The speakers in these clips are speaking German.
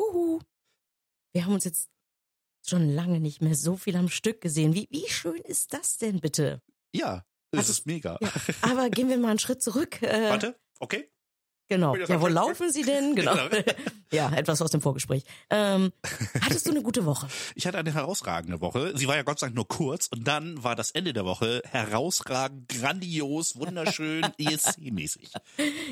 Huhu. Wir haben uns jetzt schon lange nicht mehr so viel am Stück gesehen. Wie, wie schön ist das denn bitte? Ja, das Also- ist mega. Ja, aber gehen wir mal einen Schritt zurück. Äh, Warte, okay. Genau. Ja, wo laufen Sie denn? Genau. Genau. ja, etwas aus dem Vorgespräch. Ähm, hattest du eine gute Woche? Ich hatte eine herausragende Woche. Sie war ja Gott sei Dank nur kurz und dann war das Ende der Woche herausragend, grandios, wunderschön, ESC-mäßig.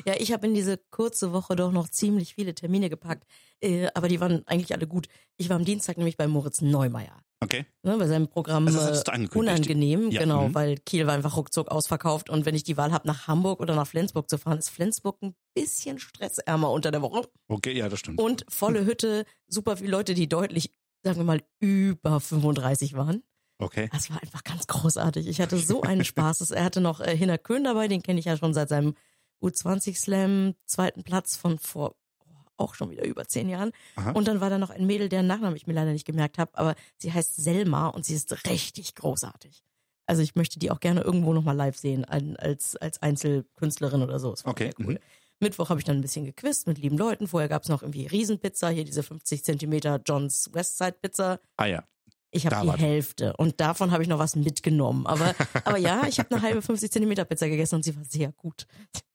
Ja, ich habe in diese kurze Woche doch noch ziemlich viele Termine gepackt, äh, aber die waren eigentlich alle gut. Ich war am Dienstag nämlich bei Moritz Neumeier. Okay? Ne, bei seinem Programm Also das äh, unangenehm, Ja, genau, mhm. weil Kiel war einfach ruckzuck ausverkauft und wenn ich die Wahl habe, nach Hamburg oder nach Flensburg zu fahren, ist Flensburg ein bisschen stressärmer unter der Woche Okay, ja, das stimmt. Und volle Hütte, super viele Leute, die deutlich, sagen wir mal, über 35 waren. Okay. Das war einfach ganz großartig. Ich hatte so einen Spaß. Er hatte noch äh, Hinner Köhn dabei, den kenne ich ja schon seit seinem U20 Slam zweiten Platz von vor oh, auch schon wieder über zehn Jahren. Aha. Und dann war da noch ein Mädel, deren Nachnamen ich mir leider nicht gemerkt habe, aber sie heißt Selma und sie ist richtig großartig. Also ich möchte die auch gerne irgendwo nochmal live sehen, als, als Einzelkünstlerin oder so. Okay, cool. mhm. Mittwoch habe ich dann ein bisschen gequizt mit lieben Leuten. Vorher gab es noch irgendwie Riesenpizza, hier diese 50 Zentimeter Johns Westside Pizza. Ah ja. Ich habe die. Hälfte und davon habe ich noch was mitgenommen. Aber, aber ja, ich habe eine halbe 50 Zentimeter Pizza gegessen und sie war sehr gut.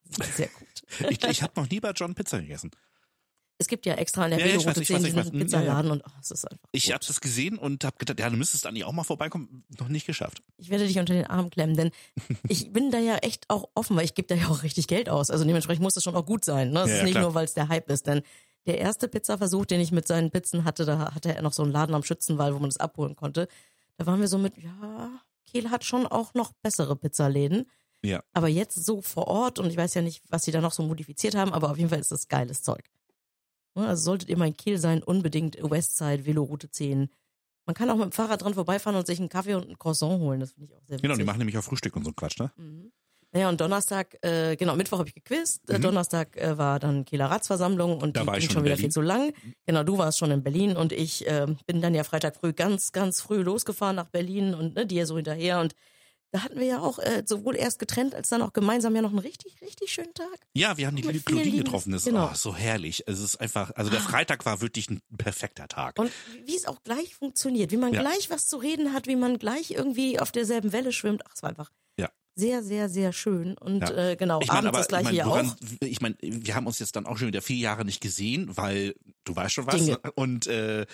Sehr gut. Ich, ich habe noch nie bei John Pizza gegessen. Es gibt ja extra in der Ja, 10 ich weiß. diesen. Pizzaladen und oh, es ist einfach Ich habe das gesehen und habe gedacht, ja, du müsstest eigentlich auch mal vorbeikommen. Noch nicht geschafft. Ich werde dich unter den Arm klemmen, denn ich bin da ja echt auch offen, weil ich gebe da ja auch richtig Geld aus. Also dementsprechend muss es schon auch gut sein. Ne? Es Ja, ist ja, nicht klar. nur, weil es der Hype ist. Denn der erste Pizzaversuch, den ich mit seinen Pizzen hatte, da hatte er noch so einen Laden am Schützenwall, wo man das abholen konnte. Da waren wir so mit, ja, Kiel hat schon auch noch bessere Pizzaläden. Ja. Aber jetzt so vor Ort und ich weiß ja nicht, was sie da noch so modifiziert haben, aber auf jeden Fall ist das geiles Zeug. Ne, Also solltet ihr mal in Kiel sein, unbedingt Westside, Veloroute 10. Man kann auch mit dem Fahrrad dran vorbeifahren und sich einen Kaffee und ein Croissant holen. Das finde ich auch sehr witzig. Genau, die machen nämlich auch Frühstück und so Quatsch, ne? Mhm. Naja, und Donnerstag, äh, genau, Mittwoch habe ich gequizt. Mhm. Donnerstag äh, war dann Kieler Ratsversammlung und Da die war ich ging schon schon wieder viel zu lang. Genau, du warst schon in Berlin und ich äh, bin dann ja Freitag früh ganz, ganz früh losgefahren nach Berlin und ne, dir so hinterher. Und da hatten wir ja auch äh, sowohl erst getrennt als dann auch gemeinsam ja noch einen richtig, richtig schönen Tag. Ja, wir haben die liebe Claudine getroffen. Das ist genau. oh, so herrlich. Es ist einfach, also der Freitag war wirklich ein perfekter Tag. Und wie es auch gleich funktioniert, wie man Ja. gleich was zu reden hat, wie man gleich irgendwie auf derselben Welle schwimmt. Ach, es war einfach sehr, sehr, sehr schön. Und Ja. äh, genau, Ich meine, abends aber das gleiche ich meine, ja woran, auch. ich meine, wir haben uns jetzt dann auch schon wieder vier Jahre nicht gesehen, weil du weißt schon was. Dinge. Und äh,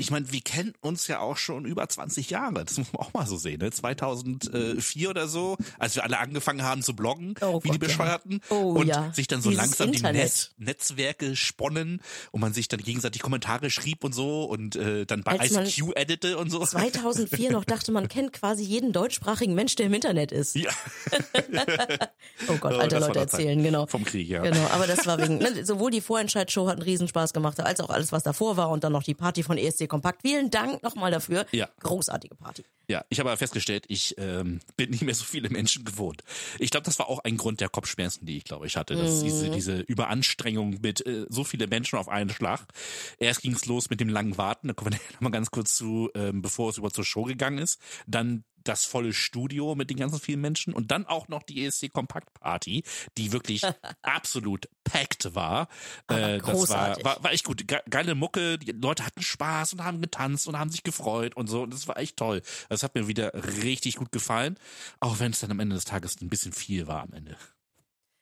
ich meine, wir kennen uns ja auch schon über 20 Jahre. Das muss man auch mal so sehen. Ne? 2004 oder so, als wir alle angefangen haben zu bloggen, Oh wie die Gott, ja. Bescheuerten. Oh, und ja. sich dann so Dieses langsam Internet. die Netz, Netzwerke sponnen und man sich dann gegenseitig Kommentare schrieb und so und äh, dann bei Als ICQ edite und so. 2004 noch dachte, man kennt quasi jeden deutschsprachigen Mensch, der im Internet ist. Ja, Oh Gott, Oh, alte Leute Zeit. erzählen, genau. vom Krieg, ja. Genau, aber das war wegen, ne, sowohl die Vorentscheid-Show hat einen Riesenspaß gemacht, als auch alles, was davor war und dann noch die Party von ESC Kompakt. Vielen Dank nochmal dafür. Ja. Großartige Party. Ja, ich habe aber festgestellt, ich ähm, bin nicht mehr so viele Menschen gewohnt. Ich glaube, das war auch ein Grund der Kopfschmerzen, die ich glaube ich hatte. Dass Mhm. diese, diese Überanstrengung mit äh, so viele Menschen auf einen Schlag. Erst ging es los mit dem langen Warten, da kommen wir noch mal ganz kurz zu, ähm, bevor es über zur Show gegangen ist. Dann das volle Studio mit den ganzen vielen Menschen und dann auch noch die ESC Kompakt Party, die wirklich absolut packed war. Äh, das war, war, war echt gut. Ge geile Mucke, die Leute hatten Spaß und haben getanzt und haben sich gefreut und so. Und das war echt toll. Das hat mir wieder richtig gut gefallen. Auch wenn es dann am Ende des Tages ein bisschen viel war am Ende.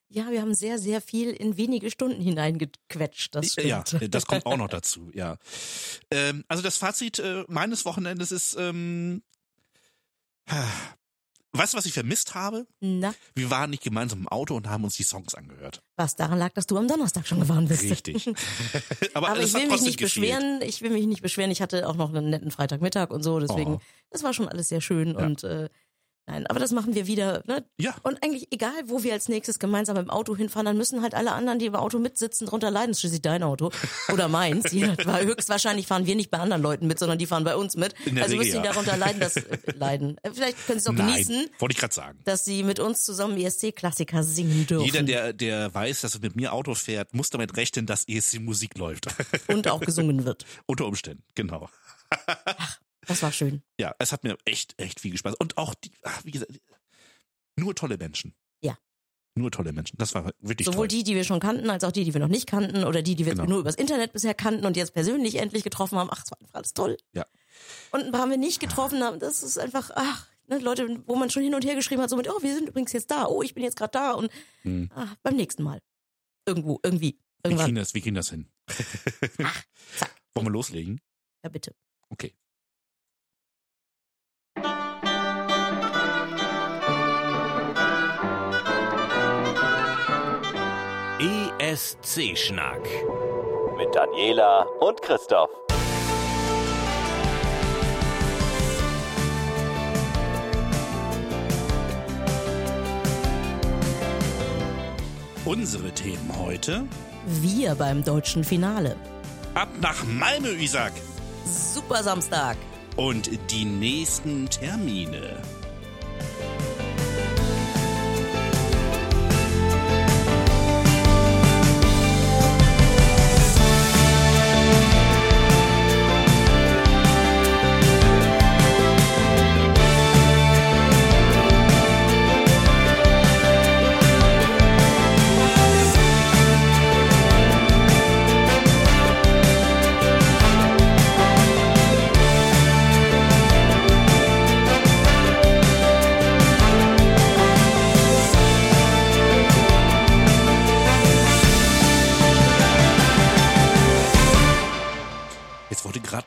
Ja, wir haben sehr, sehr viel in wenige Stunden hineingequetscht. Das stimmt. Ja, das kommt auch noch dazu, ja. Ähm, also das Fazit äh, meines Wochenendes ist, ähm, weißt du, was ich vermisst habe? Na, Wir waren nicht gemeinsam im Auto und haben uns die Songs angehört. was daran lag, dass du am Donnerstag schon gefahren bist. Richtig. Aber, Aber ich will mich nicht gefehlt. beschweren. Ich will mich nicht beschweren. Ich hatte auch noch einen netten Freitagmittag und so. Deswegen, Oh. das war schon alles sehr schön. Ja. Und äh, nein, aber das machen wir wieder. Ne? Ja. Und eigentlich egal, wo wir als nächstes gemeinsam im Auto hinfahren, dann müssen halt alle anderen, die im Auto mitsitzen, drunter leiden. Das ist schließlich dein Auto oder meins. Weil höchstwahrscheinlich fahren wir nicht bei anderen Leuten mit, sondern die fahren bei uns mit. In der also Regel, müssen die ja. darunter leiden, dass äh, leiden. Äh, Vielleicht können sie es auch Nein, genießen, wollte ich gerade sagen. dass sie mit uns zusammen ESC-Klassiker singen dürfen Jeder, der, der weiß, dass er mit mir Auto fährt, muss damit rechnen, dass ESC Musik läuft. und auch gesungen wird. Unter Umständen, genau. Das war schön. Ja, es hat mir echt, echt viel Spaß. Und auch die, ach, wie gesagt, nur tolle Menschen. Ja. Nur tolle Menschen. Das war wirklich Sowohl toll. die, die wir schon kannten, als auch die, die wir noch nicht kannten oder die, die wir Genau. nur übers Internet bisher kannten und jetzt persönlich endlich getroffen haben. Ach, es war einfach alles toll. Ja. Und ein paar haben wir nicht getroffen. haben. Das ist einfach, ach, ne, Leute, wo man schon hin und her geschrieben hat, so mit, oh, wir sind übrigens jetzt da. Oh, ich bin jetzt gerade da. Und Hm. ach, beim nächsten Mal. Irgendwo, irgendwie, Wir kriegen irgendwann. das, wir kriegen das hin. zack. Wollen wir loslegen? Ja, bitte. Okay. ESC-Schnack. Mit Daniela und Christoph. Unsere Themen heute. Wir beim deutschen Finale. Ab nach Malmö, Isaac. Super Samstag. Und die nächsten Termine.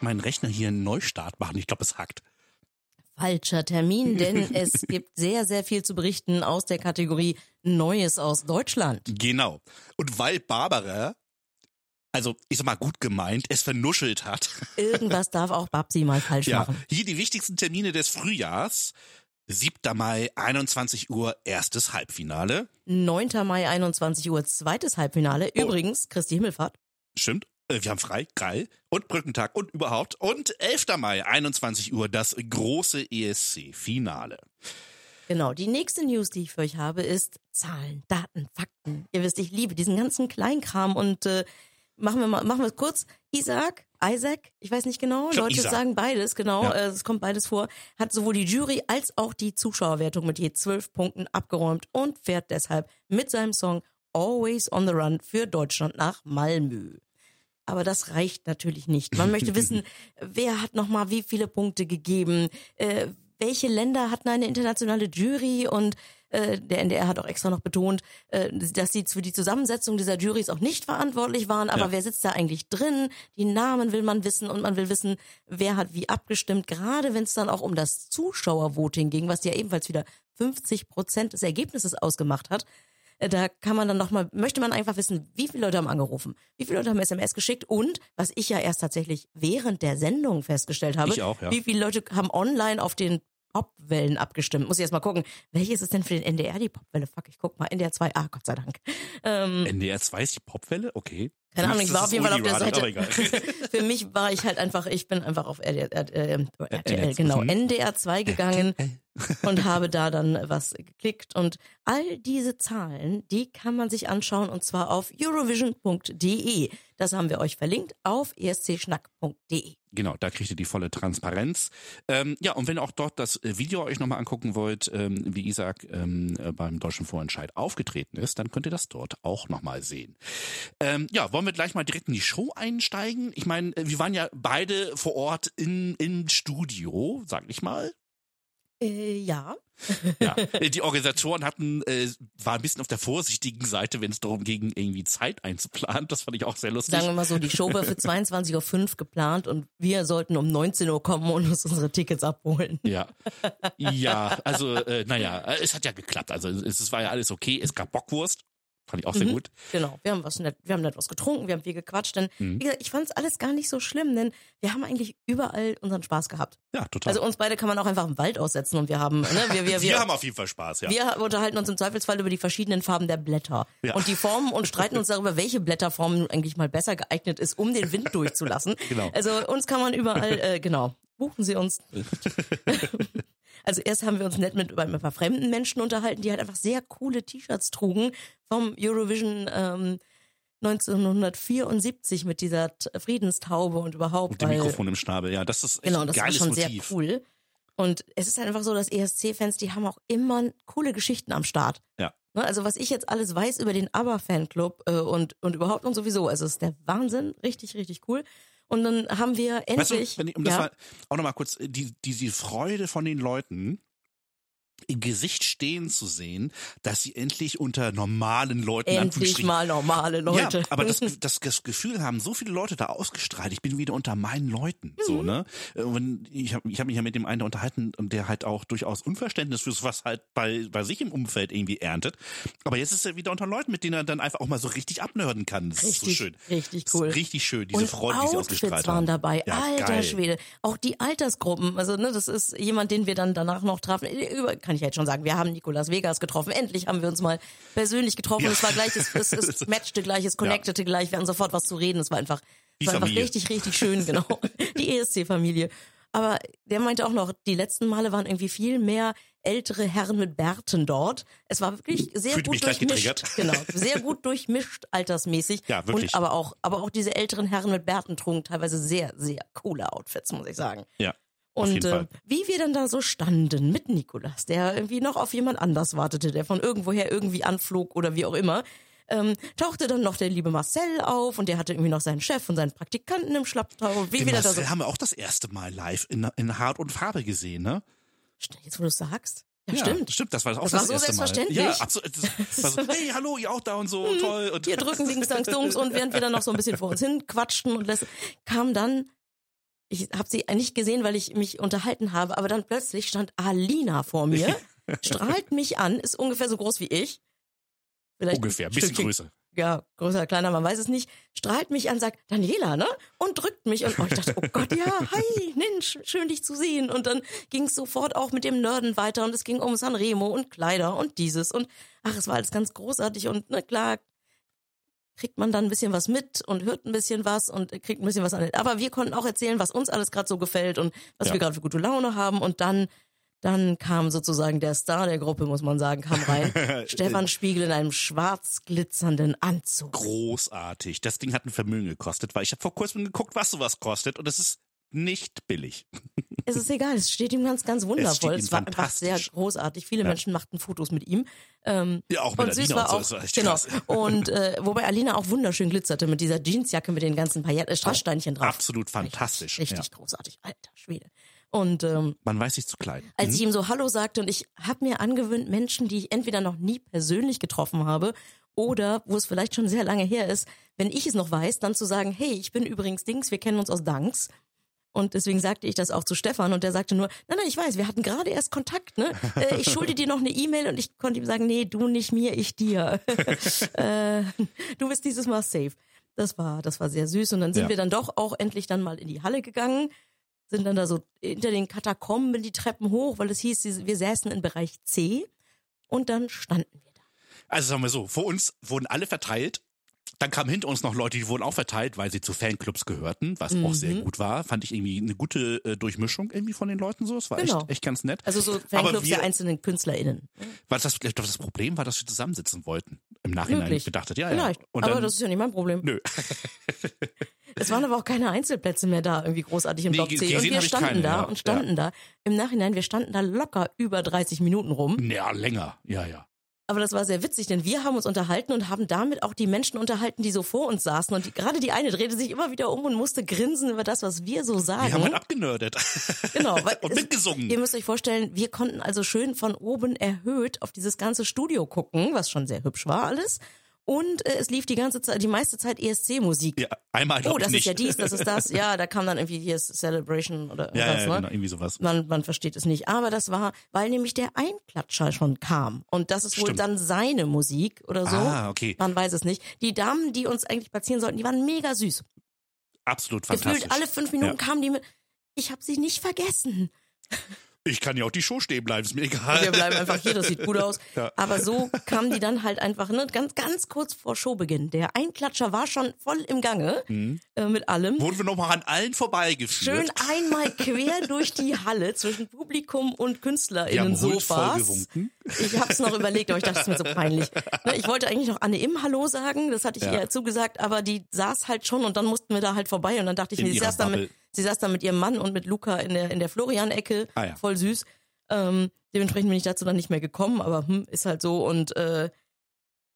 Wollte gerade mein Rechner hier einen Neustart machen. Ich glaube, es hackt. Falscher Termin, denn es gibt sehr, sehr viel zu berichten aus der Kategorie Neues aus Deutschland. Genau. Und weil Barbara, also ich sag mal gut gemeint, es vernuschelt hat. Irgendwas darf auch Babsi mal falsch Ja, machen. hier die wichtigsten Termine des Frühjahrs. 7. Mai, 21 Uhr, erstes Halbfinale. 9. Mai, 21 Uhr, zweites Halbfinale. Oh. Übrigens, Christi Himmelfahrt. Stimmt. Äh, Wir haben frei, geil. Und Brückentag und überhaupt. Und 11. Mai, 21 Uhr, das große ESC-Finale. Genau, die nächste News, die ich für euch habe, ist Zahlen, Daten, Fakten. Ihr wisst, ich liebe diesen ganzen Kleinkram und äh, machen wir mal, machen wir es kurz. Isaac, Isaac, ich weiß nicht genau, glaub, Leute Isaac. sagen beides, genau, Ja. äh, es kommt beides vor, hat sowohl die Jury als auch die Zuschauerwertung mit je zwölf Punkten abgeräumt und fährt deshalb mit seinem Song Always on the Run für Deutschland nach Malmö. Aber das reicht natürlich nicht. Man möchte wissen, wer hat nochmal wie viele Punkte gegeben, äh, welche Länder hatten eine internationale Jury und äh, der NDR hat auch extra noch betont, äh, dass sie für die Zusammensetzung dieser Juries auch nicht verantwortlich waren. Aber Ja. wer sitzt da eigentlich drin? Die Namen will man wissen und man will wissen, wer hat wie abgestimmt. Gerade wenn es dann auch um das Zuschauervoting ging, was ja ebenfalls wieder 50 Prozent des Ergebnisses ausgemacht hat. Äh, Da kann man dann nochmal, möchte man einfach wissen, wie viele Leute haben angerufen, wie viele Leute haben SMS geschickt und, was ich ja erst tatsächlich während der Sendung festgestellt habe, Ich auch, ja. wie viele Leute haben online auf den Popwellen abgestimmt. Muss ich erst mal gucken, welches ist denn für den NDR die Popwelle? Fuck, ich guck mal, NDR 2, ah, Gott sei Dank. Ähm, NDR 2 ist die Popwelle? Okay. keine Ahnung, ich war auf jeden Fall auf der Seite. Für mich war ich halt einfach, ich bin einfach auf RTL, äh, RTL genau, mhm. NDR 2 gegangen und habe da dann was geklickt. Und all diese Zahlen, die kann man sich anschauen und zwar auf eurovision.de. Das haben wir euch verlinkt auf escschnack.de. Genau, da kriegt ihr die volle Transparenz. Ähm, ja, und wenn ihr auch dort das äh, Video euch nochmal angucken wollt, ähm, wie Isaac ähm, äh, beim Deutschen Vorentscheid aufgetreten ist, dann könnt ihr das dort auch nochmal sehen. Ähm, ja, wollen wir gleich mal direkt in die Show einsteigen? Ich meine, äh, wir waren ja beide vor Ort in, im Studio, sag ich mal. Äh, ja. Ja, äh, die Organisatoren hatten, äh, war ein bisschen auf der vorsichtigen Seite, wenn es darum ging, irgendwie Zeit einzuplanen. Das fand ich auch sehr lustig. Sagen wir mal so, die Show war für 22.05 Uhr geplant und wir sollten um 19 Uhr kommen und uns unsere Tickets abholen. Ja, ja, also äh, naja, es hat ja geklappt. Also es, es war ja alles okay. Es gab Bockwurst, fand ich auch sehr Mhm. gut. Genau, wir haben was nett, wir haben nett was getrunken, wir haben viel gequatscht, denn Mhm. wie gesagt, ich fand es alles gar nicht so schlimm, denn wir haben eigentlich überall unseren Spaß gehabt. Ja, total. Also uns beide kann man auch einfach im Wald aussetzen und wir haben, ne, wir, wir, wir, wir, haben auf jeden Fall Spaß, ja. wir unterhalten uns im Zweifelsfall über die verschiedenen Farben der Blätter Ja. und die Formen und streiten uns darüber, welche Blätterform nun eigentlich mal besser geeignet ist, um den Wind durchzulassen. Genau. Also uns kann man überall, äh, genau, buchen Sie uns. Also erst haben wir uns nett mit über ein paar fremden Menschen unterhalten, die halt einfach sehr coole T-Shirts trugen vom Eurovision ähm, 1974 mit dieser Friedenstaube und überhaupt. Mit dem Mikrofon im Schnabel, ja, das ist echt Genau, ein das war geiles schon Motiv. sehr cool. Und es ist halt einfach so, dass ESC-Fans, die haben auch immer coole Geschichten am Start. Ja. Ne, Also was ich jetzt alles weiß über den ABBA-Fanclub äh, und, und überhaupt und sowieso, also es ist der Wahnsinn, richtig, richtig cool. Und dann haben wir Weißt endlich, du, wenn ich, um das ja, mal, auch nochmal kurz, äh, die, diese Freude von den Leuten im Gesicht stehen zu sehen, dass sie endlich unter normalen Leuten endlich mal normale Leute. Ja, aber das, das, das Gefühl haben so viele Leute da ausgestrahlt. Ich bin wieder unter meinen Leuten, Mhm. so ne. Äh, Und ich habe ich hab mich ja mit dem einen unterhalten, der halt auch durchaus Unverständnis für was halt bei bei sich im Umfeld irgendwie erntet. Aber jetzt ist er wieder unter Leuten, mit denen er dann einfach auch mal so richtig abnörden kann. Das ist so Richtig, schön. richtig cool. richtig schön, diese und Freude, die sie ausgestrahlt waren haben. dabei. Ja, Alter geil. Schwede. Auch die Altersgruppen. Also, ne, das ist jemand, den wir dann danach noch trafen. Über, kann ich jetzt schon sagen, wir haben Nicolas Vegas getroffen. Endlich haben wir uns mal persönlich getroffen. Ja. Es war gleich, es, es, es matchte gleich, es connectete gleich. Wir hatten sofort was zu reden. Es war einfach, Die es war einfach richtig, richtig schön, genau. Die ESC-Familie. Aber der meinte auch noch, die letzten Male waren irgendwie viel mehr ältere Herren mit Bärten dort. Es war wirklich sehr Fühlte gut durchmischt. Genau, sehr gut durchmischt altersmäßig. Ja, wirklich. Und aber auch, aber auch diese älteren Herren mit Bärten trugen teilweise sehr, sehr coole Outfits, muss ich sagen. Ja. Und äh, wie wir dann da so standen mit Nikolas, der irgendwie noch auf jemand anders wartete, der von irgendwoher irgendwie anflog oder wie auch immer, ähm, tauchte dann noch der liebe Marcel auf und der hatte irgendwie noch seinen Chef und seinen Praktikanten im Schlapptau. Und wie Den wir da so, Marcel haben wir auch das erste Mal live in, in Hart und Farbe gesehen, ne? jetzt wo du es sagst. Ja, stimmt. Stimmt, das war auch Das das, war so erste Mal. selbstverständlich. Ja, absolut. Das war so, hey, hallo, ihr auch da und so, toll. Und Wir drücken links, danks, dunks und während wir dann noch so ein bisschen vor uns hin quatschten und lässt, kam dann, ich habe sie nicht gesehen, weil ich mich unterhalten habe, aber dann plötzlich stand Alina vor mir, strahlt mich an, ist ungefähr so groß wie ich. Vielleicht ungefähr, ein bisschen größer. Ja, größer, kleiner, man weiß es nicht. Strahlt mich an, sagt Daniela, ne? Und drückt mich. Und oh, ich dachte, oh Gott, ja, hi, Mensch, schön dich zu sehen. Und dann ging es sofort auch mit dem Nerden weiter und es ging um Sanremo und Kleider und dieses. Und ach, es war alles ganz großartig. Und na klar, kriegt man dann ein bisschen was mit und hört ein bisschen was und kriegt ein bisschen was an. Aber wir konnten auch erzählen, was uns alles gerade so gefällt und was Ja. wir gerade für gute Laune haben. Und dann, dann kam sozusagen der Star der Gruppe, muss man sagen, kam rein. Stefan Spiegel in einem schwarz glitzernden Anzug. Großartig. Das Ding hat ein Vermögen gekostet, weil ich habe vor kurzem geguckt, was sowas kostet und es ist nicht billig. Es ist egal, es steht ihm ganz, ganz wundervoll. ihm Es, war einfach sehr großartig. Viele Ja. Menschen machten Fotos mit ihm. Ähm, Ja, auch mit und süß Alina war und so, auch, das war echt genau. Und äh, wobei Alina auch wunderschön glitzerte mit dieser Jeansjacke mit den ganzen Pailletten, äh, Strasssteinchen drauf. Absolut fantastisch. Richtig, richtig Ja. großartig, alter Schwede. Und ähm, Man weiß sich zu klein. als Mhm. ich ihm so Hallo sagte und ich habe mir angewöhnt, Menschen, die ich entweder noch nie persönlich getroffen habe oder wo es vielleicht schon sehr lange her ist, wenn ich es noch weiß, dann zu sagen, hey, ich bin übrigens Dings, wir kennen uns aus Danks. Und deswegen sagte ich das auch zu Stefan und der sagte nur, nein, nein, ich weiß, wir hatten gerade erst Kontakt, ne? Äh, ich schulde dir noch eine E-Mail und ich konnte ihm sagen, nee, du nicht mir, ich dir. äh, du bist dieses Mal safe. Das war, das war sehr süß und dann sind Ja. wir dann doch auch endlich dann mal in die Halle gegangen sind dann da so hinter den Katakomben die Treppen hoch, weil es hieß, wir säßen in Bereich C und dann standen wir da. Also sagen wir so, vor uns wurden alle verteilt. Dann kamen hinter uns noch Leute, die wurden auch verteilt, weil sie zu Fanclubs gehörten, was auch sehr Mhm. gut war. Fand ich irgendwie eine gute äh, Durchmischung irgendwie von den Leuten so. Es war Genau. echt, echt ganz nett. Also so Fanclubs wir- der einzelnen KünstlerInnen. War das vielleicht doch das Problem, war, dass wir zusammensitzen wollten? Im Nachhinein gedachtet, ja, Vielleicht. ja. Und aber dann, das ist ja nicht mein Problem. nö. Es waren aber auch keine Einzelplätze mehr da, irgendwie großartig im Nee, Block C. Und wir ich standen keine, da ja. und standen da. Im Nachhinein, wir standen da locker über 30 Minuten rum. Ja, länger. Ja, ja. Aber das war sehr witzig, denn wir haben uns unterhalten und haben damit auch die Menschen unterhalten, die so vor uns saßen. Und die, gerade die eine drehte sich immer wieder um und musste grinsen über das, was wir so sagen. Wir haben halt abgenördet. Genau, weil Und es- mitgesungen. Ihr müsst euch vorstellen, wir konnten also schön von oben erhöht auf dieses ganze Studio gucken, was schon sehr hübsch war alles. Und äh, es lief die ganze Zeit, die meiste Zeit ESC-Musik. Ja, einmal oh, das ist ja dies, das ist das. Ja, da kam dann irgendwie hier Celebration oder Ja, irgendwas, ja, ne? genau, irgendwie sowas. Man, man versteht es nicht. Aber das war, weil nämlich der Einklatscher schon kam. Und das ist wohl Stimmt. dann seine Musik oder so. Ah, okay. Man weiß es nicht. Die Damen, die uns eigentlich platzieren sollten, die waren mega süß. Absolut fantastisch. Gefühlt alle fünf Minuten Ja. kamen die mit. Ich habe sie nicht vergessen. Ich kann ja auch die Show stehen bleiben, ist mir egal. Wir bleiben einfach hier, das sieht gut aus. Ja. Aber so kamen die dann halt einfach, ne, ganz, ganz kurz vor Showbeginn. Der Einklatscher war schon voll im Gange äh, mit allem. Wurden wir nochmal an allen vorbeigeführt. Schön einmal quer durch die Halle zwischen Publikum und Die haben KünstlerInnen huldvoll Sofas. gewunken. Ich hab's noch überlegt, aber ich dachte, es ist mir so peinlich. Ne, Ich wollte eigentlich noch Anne Im Hallo sagen, das hatte ich Ja. ihr zugesagt, aber die saß halt schon und dann mussten wir da halt vorbei und dann dachte ich In mir, sie ihrer saß, da mit, Bubble. Sie saß da mit ihrem Mann und mit Luca in der, in der Florian-Ecke, Ah ja. voll süß. Ähm, dementsprechend bin ich dazu dann nicht mehr gekommen, aber hm, ist halt so und äh,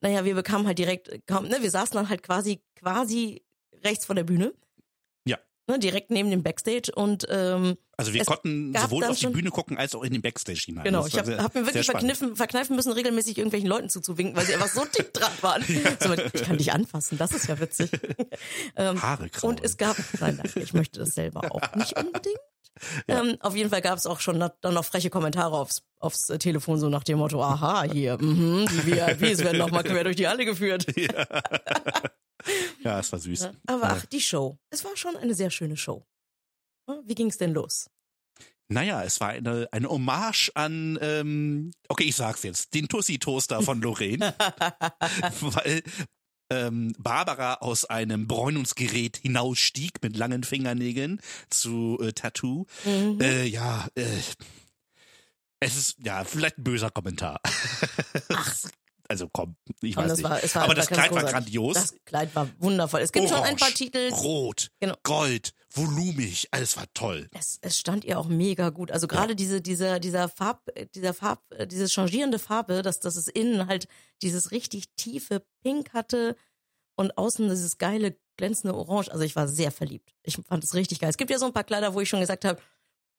naja, wir bekamen halt direkt, kaum, ne, wir saßen dann halt quasi, quasi rechts vor der Bühne. Ja. Ne, direkt neben dem Backstage und ähm, Also wir konnten sowohl auf die Bühne gucken als auch in den Backstage hinein. Genau, ich habe hab mir wirklich verkniffen, verkneifen müssen, regelmäßig irgendwelchen Leuten zuzuwinken, weil sie einfach so dick dran waren. So, ich kann dich anfassen, das ist ja witzig. ähm, Haare kraulen. und es gab, nein, danke, ich möchte das selber auch nicht unbedingt. Ähm, auf jeden Fall gab es auch schon dann noch freche Kommentare aufs, aufs Telefon, so nach dem Motto, aha, hier, mhm, die VIPs werden noch mal quer durch die Halle geführt. ja, es war süß. Aber ach, die Show. Es war schon eine sehr schöne Show. Wie ging's denn los? Naja, es war eine, eine Hommage an, ähm, okay, ich sag's jetzt, den Tussi-Toaster von Lorraine. weil ähm, Barbara aus einem Bräunungsgerät hinausstieg mit langen Fingernägeln zu äh, Tattoo. Mhm. Äh, ja, äh, es ist ja vielleicht ein böser Kommentar. Ach, Also komm, ich weiß das nicht. war, war Aber das Kleid war grandios. Das Kleid war wundervoll. Es gibt schon ein paar Orange, Titel. Rot, Genau. Gold, volumig, alles war toll. Es, es stand ihr auch mega gut. Also gerade diese, dieser, dieser Farb, dieser Farb, diese changierende Farbe, dass, dass es innen halt dieses richtig tiefe Pink hatte und außen dieses geile glänzende Orange. Also ich war sehr verliebt. Ich fand es richtig geil. Es gibt ja so ein paar Kleider, wo ich schon gesagt habe,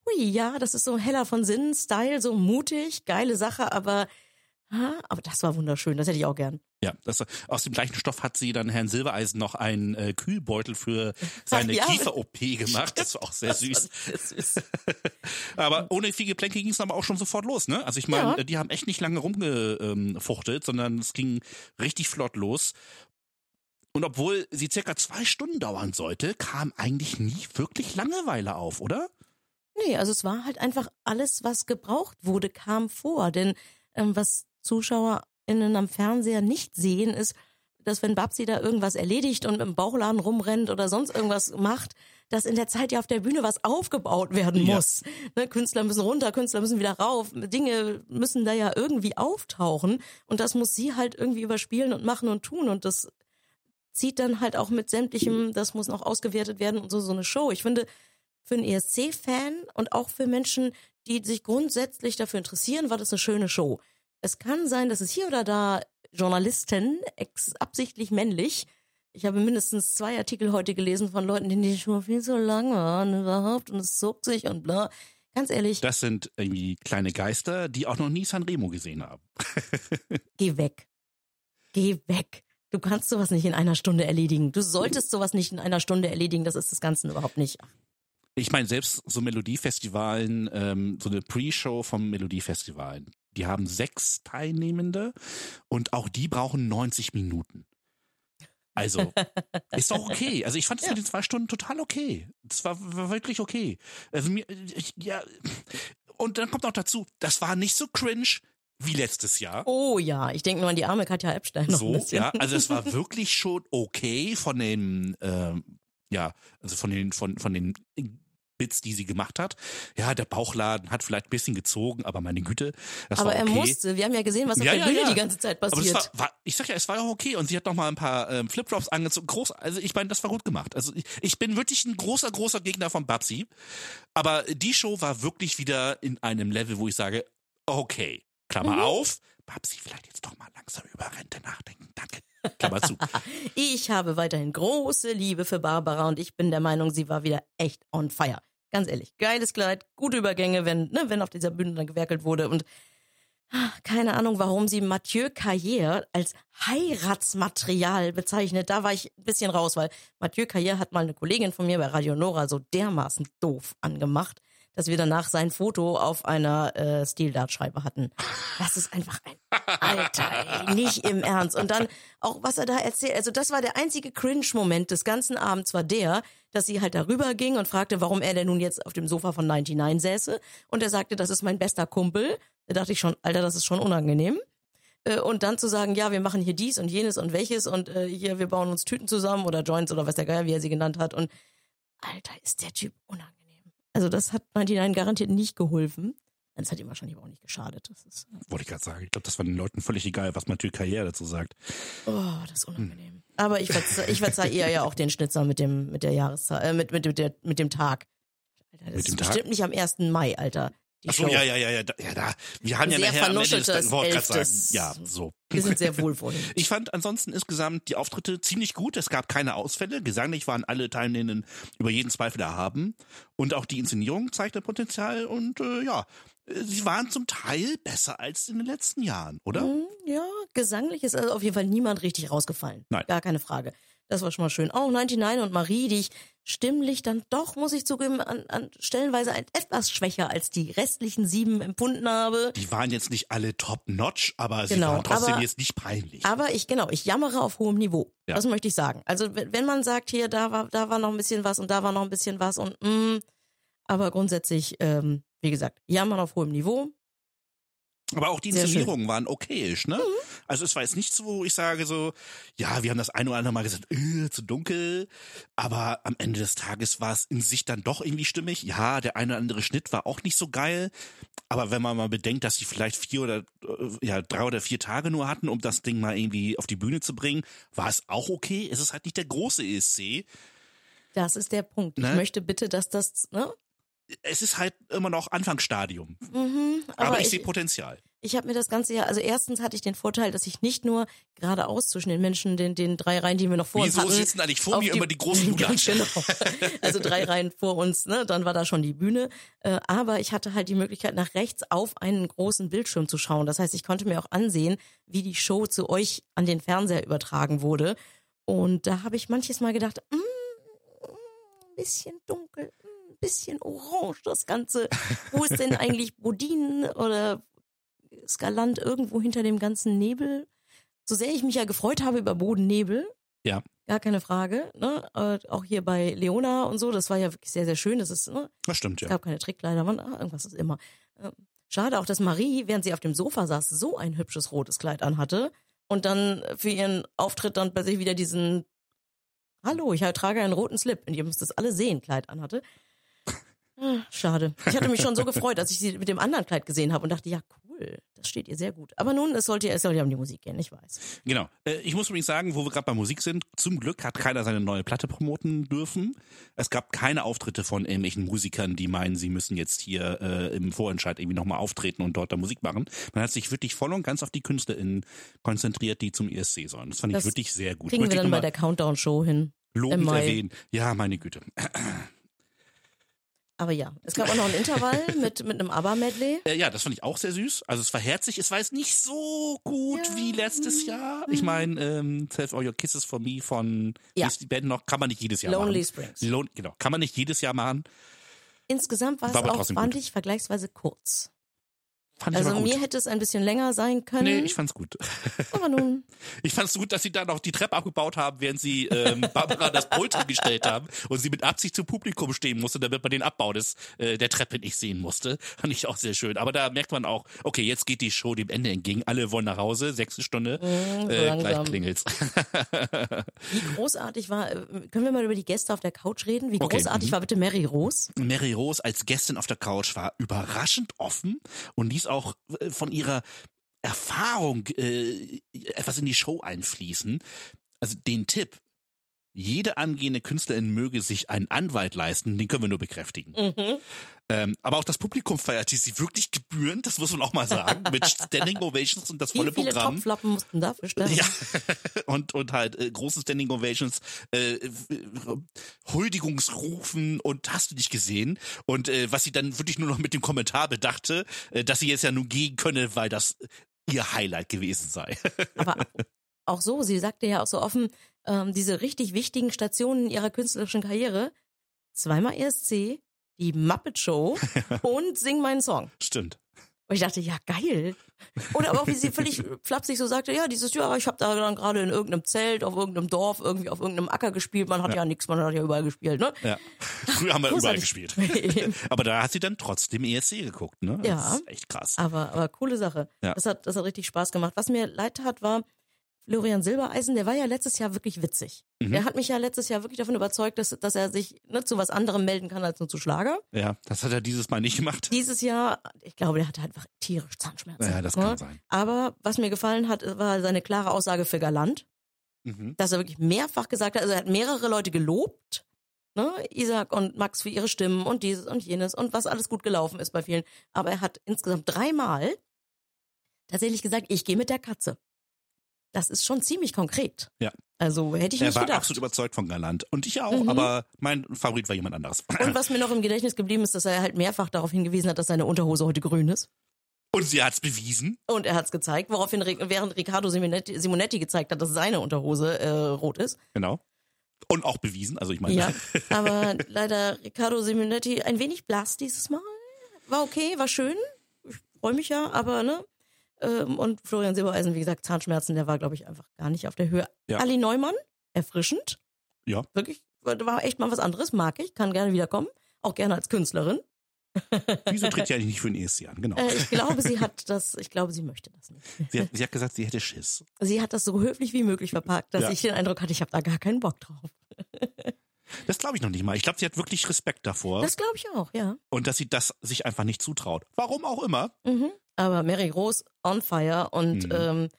hui, ja, das ist so heller von Sinn, Style, so mutig, geile Sache, aber, ah, aber das war wunderschön. Das hätte ich auch gern. Ja, das, aus dem gleichen Stoff hat sie dann Herrn Silbereisen noch einen äh, Kühlbeutel für seine Ja, Kiefer-OP gemacht. Das war auch sehr süß. sehr süß. Aber ohne viel Geplänke ging es aber auch schon sofort los, ne? Also ich meine, Ja. die haben echt nicht lange rumgefuchtelt, sondern es ging richtig flott los. Und obwohl sie circa zwei Stunden dauern sollte, kam eigentlich nie wirklich Langeweile auf, oder? Nee, also es war halt einfach alles, was gebraucht wurde, kam vor. Denn ähm, was ZuschauerInnen am Fernseher nicht sehen, ist, dass wenn Babsi da irgendwas erledigt und im Bauchladen rumrennt oder sonst irgendwas macht, dass in der Zeit ja auf der Bühne was aufgebaut werden Ja. muss. Ne, Künstler müssen runter, Künstler müssen wieder rauf, Dinge müssen da ja irgendwie auftauchen und das muss sie halt irgendwie überspielen und machen und tun und das zieht dann halt auch mit sämtlichem, das muss noch ausgewertet werden und so so eine Show. Ich finde, für einen ESC-Fan und auch für Menschen, die sich grundsätzlich dafür interessieren, war das eine schöne Show. Es kann sein, dass es hier oder da Journalisten, ex absichtlich männlich, ich habe mindestens zwei Artikel heute gelesen von Leuten, denen die schon viel zu lang waren überhaupt und es zog sich und bla. Ganz ehrlich, Das sind irgendwie kleine Geister, die auch noch nie Sanremo gesehen haben. geh weg. Geh weg. Du kannst sowas nicht in einer Stunde erledigen. Du solltest sowas nicht in einer Stunde erledigen. Das ist das Ganze überhaupt nicht. Ich meine, selbst so Melodiefestivalen, ähm, so eine Pre-Show vom Melodiefestivalen, die haben sechs Teilnehmende und auch die brauchen 90 Minuten. Also, ist doch okay. Also ich fand es Ja. mit den zwei Stunden total okay. Das war, war wirklich okay. Also mir, ich, ja, und dann kommt noch dazu, das war nicht so cringe wie letztes Jahr. Oh ja, ich denke nur an die arme Katja Epstein noch ein so, bisschen. ja, also es war wirklich schon okay von den, ähm, ja, also von den, von, von den Bits, die sie gemacht hat. Ja, der Bauchladen hat vielleicht ein bisschen gezogen, aber meine Güte, das Aber war er okay. musste. Wir haben ja gesehen, was auf Ja, der ja, Bühne ja. die ganze Zeit aber passiert. war, war, ich sag ja, es war ja auch okay und sie hat noch mal ein paar ähm, Flipflops angezogen. Groß, also ich meine, das war gut gemacht. Also ich, ich bin wirklich ein großer, großer Gegner von Babsi. Aber die Show war wirklich wieder in einem Level, wo ich sage, okay, Klammer Mhm. auf, Babsi vielleicht jetzt doch mal langsam über Rente nachdenken. Danke. Klammer zu. Ich habe weiterhin große Liebe für Barbara und ich bin der Meinung, sie war wieder echt on fire. Ganz ehrlich, geiles Kleid, gute Übergänge, wenn, ne, wenn auf dieser Bühne dann gewerkelt wurde und ah, keine Ahnung, warum sie Mathieu Carrière als Heiratsmaterial bezeichnet. Da war ich ein bisschen raus, weil Mathieu Carrière hat mal eine Kollegin von mir bei Radio Nora so dermaßen doof angemacht, dass wir danach sein Foto auf einer äh, Stildartscheibe hatten. Das ist einfach ein Alter, nicht im Ernst. Und dann auch, was er da erzählt. Also das war der einzige Cringe-Moment des ganzen Abends, war der, dass sie halt darüber ging und fragte, warum er denn nun jetzt auf dem Sofa von 99 säße. Und er sagte, das ist mein bester Kumpel. Da dachte ich schon, Alter, das ist schon unangenehm. Äh, Und dann zu sagen, ja, wir machen hier dies und jenes und welches und äh, hier, wir bauen uns Tüten zusammen oder Joints oder was der Geier, wie er sie genannt hat. Und Alter, ist der Typ unangenehm. Also das hat 99 garantiert nicht geholfen. Das hat ihm wahrscheinlich aber auch nicht geschadet. Das ist, Wollte ich gerade sagen. Ich glaube, das war den Leuten völlig egal, was Mathieu Karriere dazu sagt. oh, das ist unangenehm. Aber ich verzeih, ich verzeih ihr ja auch den Schnitzer mit dem, mit der Jahreszahl, äh, mit, mit, mit, der, mit dem Tag. Alter, das Mit dem ist Tag? bestimmt nicht am 1. Mai, Alter. Ach so, ja, ja, ja, ja, da, ja, da. Wir haben ja Sehr nachher am Ende vernuscheltes wollte grad sagen, ja, so. Wir sind sehr wohlwollend. Ich fand ansonsten insgesamt die Auftritte ziemlich gut. Es gab keine Ausfälle. Gesanglich waren alle Teilnehmenden über jeden Zweifel erhaben. Und auch die Inszenierung zeigte Potenzial. Und äh, ja, sie waren zum Teil besser als in den letzten Jahren, oder? Hm, Ja, gesanglich ist also auf jeden Fall niemand richtig rausgefallen. Nein. Gar keine Frage. Das war schon mal schön. Auch 99 und Marie, die ich stimmlich dann doch, muss ich zugeben, an, an stellenweise etwas schwächer als die restlichen sieben empfunden habe. Die waren jetzt nicht alle top-notch, aber sie Genau, waren trotzdem aber- jetzt nicht peinlich. Aber ich, genau, ich jammere auf hohem Niveau. Ja. Das möchte ich sagen. Also wenn man sagt, hier, da war, da war noch ein bisschen was und da war noch ein bisschen was und mm, aber grundsätzlich, ähm, wie gesagt, jammern auf hohem Niveau. Aber auch die. Inszenierungen waren okayisch, ne? Also es war jetzt nicht so, wo ich sage so, ja, wir haben das ein oder andere Mal gesagt, äh, zu dunkel, aber am Ende des Tages war es in sich dann doch irgendwie stimmig. Ja, der eine oder andere Schnitt war auch nicht so geil, aber wenn man mal bedenkt, dass sie vielleicht vier oder äh, ja drei oder vier Tage nur hatten, um das Ding mal irgendwie auf die Bühne zu bringen, war es auch okay. Es ist halt nicht der große ESC. Das ist der Punkt. Ne? Ich möchte bitte, dass das, ne? Es ist halt immer noch Anfangsstadium, Mhm, aber, aber, ich, ich, sehe Potenzial. Ich habe mir das Ganze ja, also erstens hatte ich den Vorteil, dass ich nicht nur geradeaus zwischen den Menschen, den, den drei Reihen, die wir noch vor uns Wieso hatten. sitzen eigentlich vor mir immer die großen Ganz Lulatschen? genau. Also drei Reihen vor uns, ne? Dann war da schon die Bühne. Äh, aber ich hatte halt die Möglichkeit, nach rechts auf einen großen Bildschirm zu schauen. Das heißt, ich konnte mir auch ansehen, wie die Show zu euch an den Fernseher übertragen wurde. Und da habe ich manches Mal gedacht, mm, ein bisschen dunkel, mm, ein bisschen orange das Ganze. Wo ist denn eigentlich Bodin oder Skaland irgendwo hinter dem ganzen Nebel? So sehr ich mich ja gefreut habe über Bodennebel, Ja. Gar keine Frage. Ne? Äh, auch hier bei Leona und so, das war ja wirklich sehr, sehr schön. Das ist, ne? Das stimmt, Es ja. gab keine Trickkleider, man, ah, irgendwas ist immer. Ähm, Schade auch, dass Marie, während sie auf dem Sofa saß, so ein hübsches rotes Kleid anhatte und dann für ihren Auftritt dann plötzlich wieder diesen Hallo, ich trage einen roten Slip und ihr müsst es alle sehen, Kleid anhatte. Ah, Schade. Ich hatte mich schon so gefreut, als ich sie mit dem anderen Kleid gesehen habe und dachte, ja cool, das steht ihr sehr gut. Aber nun, es sollte, es soll ja um die Musik gehen, ich weiß. Genau. Äh, Ich muss übrigens sagen, wo wir gerade bei Musik sind, zum Glück hat keiner seine neue Platte promoten dürfen. Es gab keine Auftritte von irgendwelchen Musikern, die meinen, sie müssen jetzt hier äh, im Vorentscheid irgendwie nochmal auftreten und dort da Musik machen. Man hat sich wirklich voll und ganz auf die KünstlerInnen konzentriert, die zum ESC sollen. Das fand ich Das wirklich sehr gut. Kriegen wir ich dann bei der Countdown-Show hin. lobend erwähnen. Ja, meine Güte. Aber ja, es gab auch noch ein Intervall mit, mit einem ABBA-Medley. Äh, ja, das fand ich auch sehr süß. Also es war herzig. Es war jetzt nicht so gut Ja. wie letztes Jahr. Ich meine, ähm, Save All Your Kisses for Me von Ja. die Band noch, kann man nicht jedes Jahr Lonely machen. Springs. Lon genau, kann man nicht jedes Jahr machen. Insgesamt war es War auch, fand ich, vergleichsweise kurz. Fand ich Also aber gut. mir hätte es ein bisschen länger sein können. nee, ich fand's gut. aber nun, Ich fand's gut, dass sie da noch die Treppe abgebaut haben, während sie ähm, Barbara das Pult hingestellt haben und sie mit Absicht zum Publikum stehen musste, damit man den Abbau des äh, der Treppe nicht sehen musste. Fand ich auch sehr schön. Aber da merkt man auch, okay, jetzt geht die Show dem Ende entgegen. Alle wollen nach Hause, sechste Stunde, so äh, gleich klingelt's. wie großartig war, äh, können wir mal über die Gäste auf der Couch reden? Wie Okay, großartig mhm. war bitte Mary Rose? Mary Rose als Gästin auf der Couch war überraschend offen und ließ auch äh, von ihrer Erfahrung äh, etwas in die Show einfließen. Also den Tipp, jede angehende Künstlerin möge sich einen Anwalt leisten, den können wir nur bekräftigen. Mhm. Ähm, aber auch das Publikum feierte sie wirklich gebührend, das muss man auch mal sagen, mit Standing Ovations und das Wie volle viele Programm. Topflappen mussten dafür sterben? Ja, und, und halt äh, große Standing Ovations, äh, äh, Huldigungsrufen und hast du nicht gesehen. Und äh, was sie dann wirklich nur noch mit dem Kommentar bedachte, äh, dass sie jetzt ja nun gehen könne, weil das ihr Highlight gewesen sei. Aber auch so, sie sagte ja auch so offen, ähm, diese richtig wichtigen Stationen ihrer künstlerischen Karriere, zweimal ESC, die Muppet Show und Sing meinen Song. Stimmt. Und ich dachte, ja, geil. Oder aber auch, wie sie völlig flapsig so sagte, ja, dieses Jahr, ich habe da dann gerade in irgendeinem Zelt, auf irgendeinem Dorf, irgendwie auf irgendeinem Acker gespielt. Man hat ja, nichts, man hat ja überall gespielt, ne? Ja. Früher haben wir überall gespielt. Aber da hat sie dann trotzdem ESC geguckt, ne? Ja. Das ist echt krass. Aber, aber coole Sache. Ja. Das, hat, das hat richtig Spaß gemacht. Was mir leid tat, war, Florian Silbereisen, der war ja letztes Jahr wirklich witzig. Mhm. Der hat mich ja letztes Jahr wirklich davon überzeugt, dass, dass er sich ne, zu was anderem melden kann als nur zu Schlager. Ja, das hat er dieses Mal nicht gemacht. Dieses Jahr, ich glaube, der hatte einfach tierisch Zahnschmerzen. Ja, das ne? kann sein. Aber was mir gefallen hat, war seine klare Aussage für Galant. Mhm. dass er wirklich mehrfach gesagt hat, also er hat mehrere Leute gelobt ne, Isaac und Max für ihre Stimmen und dieses und jenes und was alles gut gelaufen ist bei vielen. Aber er hat insgesamt dreimal tatsächlich gesagt, ich gehe mit der Katze. Das ist schon ziemlich konkret. Ja. Also hätte ich Er nicht war gedacht. absolut überzeugt von Galant. Und ich auch, Mhm. aber mein Favorit war jemand anderes. Und was mir noch im Gedächtnis geblieben ist, dass er halt mehrfach darauf hingewiesen hat, dass seine Unterhose heute grün ist. Und sie hat's bewiesen. Und er hat's gezeigt, woraufhin, Re- während Riccardo Simonetti, Simonetti gezeigt hat, dass seine Unterhose äh, rot ist. Genau. Und auch bewiesen. Also ich meine, Ja, aber leider Riccardo Simonetti ein wenig blass dieses Mal. War okay, war schön. Ich freue mich ja, aber ne? Ähm, Und Florian Silbereisen, wie gesagt, Zahnschmerzen, der war, glaube ich, einfach gar nicht auf der Höhe. Ja. Ali Neumann, erfrischend. Ja. Wirklich, war echt mal was anderes, mag ich, kann gerne wiederkommen. Auch gerne als Künstlerin. wieso tritt sie eigentlich nicht für den ESC an? Genau. Äh, ich glaube, sie hat das, ich glaube, sie möchte das nicht. Sie hat, sie hat gesagt, sie hätte Schiss. Sie hat das so höflich wie möglich verpackt, dass Ja. ich den Eindruck hatte, ich habe da gar keinen Bock drauf. Das glaube ich noch nicht mal. Ich glaube, sie hat wirklich Respekt davor. Das glaube ich auch, ja. und dass sie das sich einfach nicht zutraut. Warum auch immer. Mhm. Aber Mary Rose on fire und Mhm. ähm,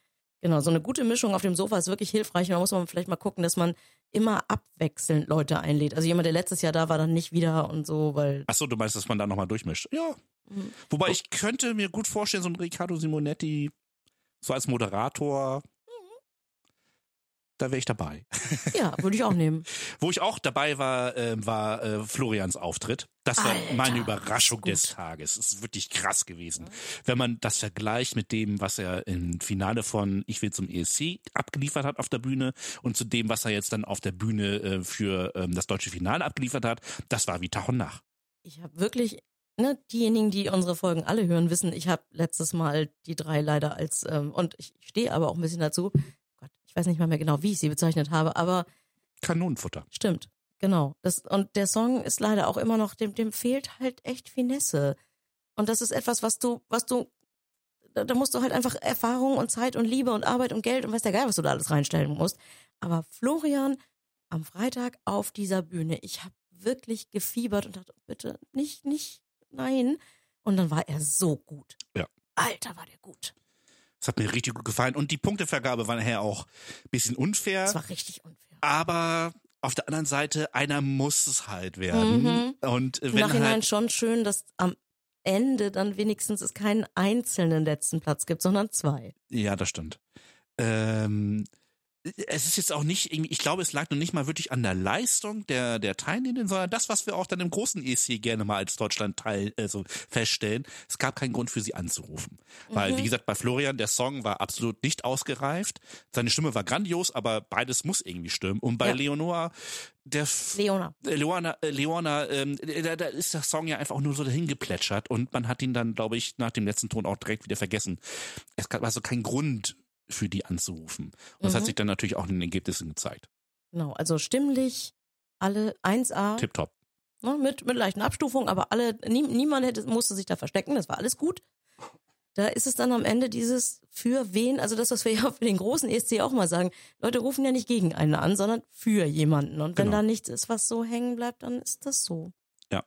genau, so eine gute Mischung auf dem Sofa ist wirklich hilfreich. Und da muss man vielleicht mal gucken, dass man immer abwechselnd Leute einlädt. Also jemand, der letztes Jahr da war, dann nicht wieder und so, weil Ach so, du meinst, dass man da nochmal durchmischt. Ja. Mhm. Wobei ich könnte mir gut vorstellen, so ein Riccardo Simonetti so als Moderator, da wäre ich dabei. ja, würde ich auch nehmen. Wo ich auch dabei war, äh, war äh, Florians Auftritt. Das war Alter, meine Überraschung des Tages. Es ist wirklich krass gewesen. Wenn man das vergleicht mit dem, was er im Finale von Ich will zum ESC abgeliefert hat auf der Bühne und zu dem, was er jetzt dann auf der Bühne äh, für ähm, das deutsche Finale abgeliefert hat, das war wie Tag und Nacht. Ich habe wirklich, ne, diejenigen, die unsere Folgen alle hören, wissen, ich habe letztes Mal die drei leider als, ähm, und ich stehe aber auch ein bisschen dazu, Gott, ich weiß nicht mal mehr genau, wie ich sie bezeichnet habe, aber Kanonenfutter. Stimmt, genau. Das, und der Song ist leider auch immer noch, dem, dem fehlt halt echt Finesse. Und das ist etwas, was du, was du, da, da musst du halt einfach Erfahrung und Zeit und Liebe und Arbeit und Geld und weiß der Geil, was du da alles reinstellen musst. Aber Florian am Freitag auf dieser Bühne, ich habe wirklich gefiebert und dachte, bitte nicht, nicht, nein. Und dann war er so gut. Ja. Alter, war der gut. Das hat mir richtig gut gefallen. Und die Punktevergabe war nachher auch ein bisschen unfair. Das war richtig unfair. aber auf der anderen Seite, einer muss es halt werden. Mhm. Und äh, Im wenn Nachhinein halt, schon schön, dass am Ende dann wenigstens es keinen einzelnen letzten Platz gibt, sondern zwei. ja, das stimmt. Ähm, es ist jetzt auch nicht irgendwie, ich glaube, es lag noch nicht mal wirklich an der Leistung der, der Teilnehmenden, sondern das, was wir auch dann im großen ESC gerne mal als Deutschland teil, also feststellen. Es gab keinen Grund für sie anzurufen. Weil, Mhm. wie gesagt, bei Florian, der Song war absolut nicht ausgereift. Seine Stimme war grandios, aber beides muss irgendwie stimmen. Und bei Ja. Leonora, der Leona. Leona, äh, Leona ähm, da, da ist der Song ja einfach nur so dahin geplätschert und man hat ihn dann, glaube ich, nach dem letzten Ton auch direkt wieder vergessen. Es gab also keinen Grund für die anzurufen. Und das hat Mhm. sich dann natürlich auch in den Ergebnissen gezeigt. Genau, also stimmlich, alle 1A, Tipptopp. ne, mit, mit leichten Abstufungen, aber alle, nie, niemand hätte, musste sich da verstecken, das war alles gut. Da ist es dann am Ende dieses für wen, also das, was wir ja für den großen ESC auch mal sagen, Leute rufen ja nicht gegen einen an, sondern für jemanden. Und wenn Genau. da nichts ist, was so hängen bleibt, dann ist das so. Ja.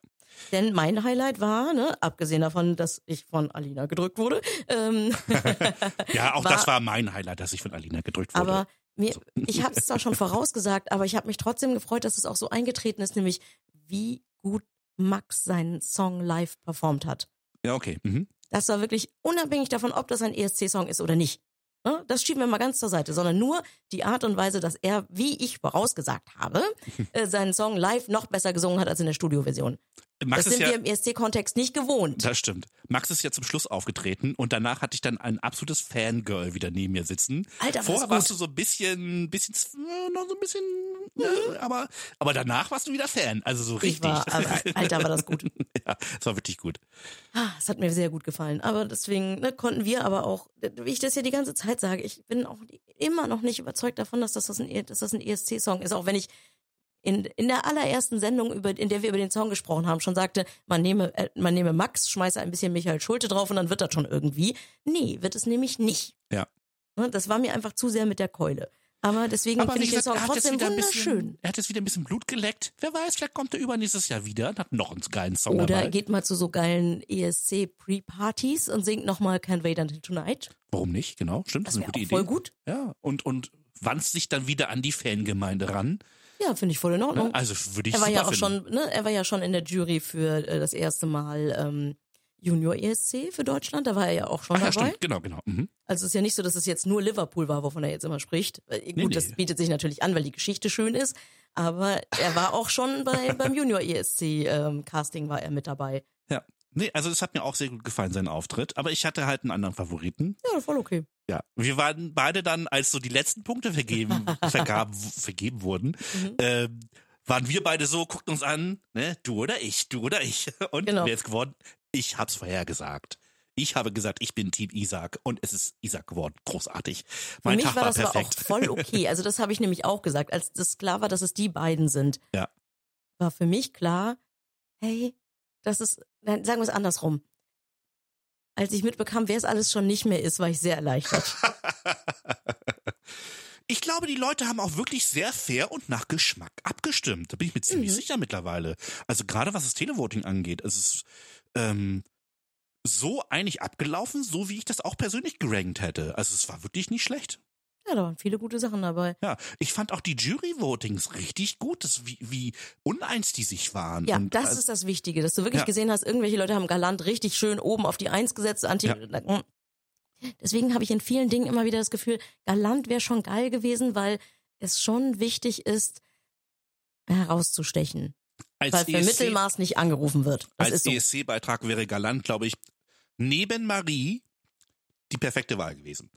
Denn mein Highlight war, ne, abgesehen davon, dass ich von Alina gedrückt wurde, ähm, Ja, auch War- das war mein Highlight, dass ich von Alina gedrückt wurde. aber mir, ich habe es zwar schon vorausgesagt, aber ich habe mich trotzdem gefreut, dass es auch so eingetreten ist, nämlich wie gut Max seinen Song live performt hat. ja, okay. Mhm. Das war wirklich unabhängig davon, ob das ein ESC-Song ist oder nicht. Ne? Das schieben wir mal ganz zur Seite, sondern nur die Art und Weise, dass er, wie ich vorausgesagt habe, äh, seinen Song live noch besser gesungen hat als in der Studioversion. Max Das ist sind ja, wir im ESC-Kontext nicht gewohnt. Das stimmt. Max ist ja zum Schluss aufgetreten und danach hatte ich dann ein absolutes Fangirl wieder neben mir sitzen. Alter, Vorher warst du so ein bisschen, bisschen, äh, noch so ein bisschen, äh, aber, aber danach warst du wieder Fan. Also so Ich richtig. war, aber, Alter, war das gut. ja, es war wirklich gut. Ah, Es hat mir sehr gut gefallen. Aber deswegen ne, konnten wir aber auch, wie ich das ja die ganze Zeit sage, ich bin auch immer noch nicht überzeugt davon, dass das, das ein, dass das ein ESC-Song ist. Auch wenn ich in, in der allerersten Sendung, über, in der wir über den Song gesprochen haben, schon sagte, man nehme, äh, man nehme Max, schmeiße ein bisschen Michael Schulte drauf und dann wird das schon irgendwie. Nee, wird es nämlich nicht. Ja. Ne, Das war mir einfach zu sehr mit der Keule. Aber deswegen finde ich den Song trotzdem wieder ein wunderschön. bisschen, er hat jetzt wieder ein bisschen Blut geleckt. Wer weiß, vielleicht kommt er übernächstes Jahr wieder und hat noch einen geilen Song Oder dabei. geht mal zu so geilen ESC-Pre-Partys und singt nochmal Can't Wait Until Tonight. Warum nicht? Genau, stimmt, das, Das ist eine gute Idee. voll gut. Ja, und, und wandt sich dann wieder an die Fangemeinde ran. Ja, finde ich voll in Ordnung. Ne? Also würde ich er war ja auch finden. schon, ne, er war ja schon in der Jury für äh, das erste Mal ähm, Junior ESC für Deutschland. Da war er ja auch schon Ach, ja, dabei. stimmt, genau, genau. Mhm. Also es ist ja nicht so, dass es jetzt nur Liverpool war, wovon er jetzt immer spricht. Äh, Gut, Nee, nee. das bietet sich natürlich an, weil die Geschichte schön ist. Aber er war auch schon bei, beim Junior ESC ähm, Casting war er mit dabei. Nee, also es hat mir auch sehr gut gefallen, sein Auftritt. Aber ich hatte halt einen anderen Favoriten. Ja, voll okay. Ja. Wir waren beide dann, als so die letzten Punkte vergeben, vergab, vergeben wurden, Mhm. ähm, waren wir beide so, guckten uns an, ne, du oder ich, du oder ich. Und Genau. wer ist geworden? Ich hab's vorhergesagt. Ich habe gesagt, ich bin Team Isaac und es ist Isaac geworden. Großartig. Für Mein mich Tag war das aber auch perfekt. voll okay. Also das habe ich nämlich auch gesagt, als das klar war, dass es die beiden sind. Ja. War für mich klar, hey, das ist, nein, sagen wir es andersrum. Als ich mitbekam, wer es alles schon nicht mehr ist, war ich sehr erleichtert. Ich glaube, die Leute haben auch wirklich sehr fair und nach Geschmack abgestimmt. Da bin ich mir ziemlich Mhm. sicher mittlerweile. Also gerade was das Televoting angeht, es ist ähm, so einig abgelaufen, so wie ich das auch persönlich gerankt hätte. Also es war wirklich nicht schlecht. Ja, da waren viele gute Sachen dabei. Ja, ich fand auch die Jury-Votings richtig gut, das, wie, wie uneins die sich waren. Ja, und, das also, ist das Wichtige, dass du wirklich Ja. gesehen hast, irgendwelche Leute haben galant richtig schön oben auf die Eins gesetzt. Anti Ja. Deswegen habe ich in vielen Dingen immer wieder das Gefühl, galant wäre schon geil gewesen, weil es schon wichtig ist, herauszustechen. als Weil für ESC Mittelmaß nicht angerufen wird. Das als so. ESC-Beitrag wäre Galant, glaube ich, neben Marie die perfekte Wahl gewesen.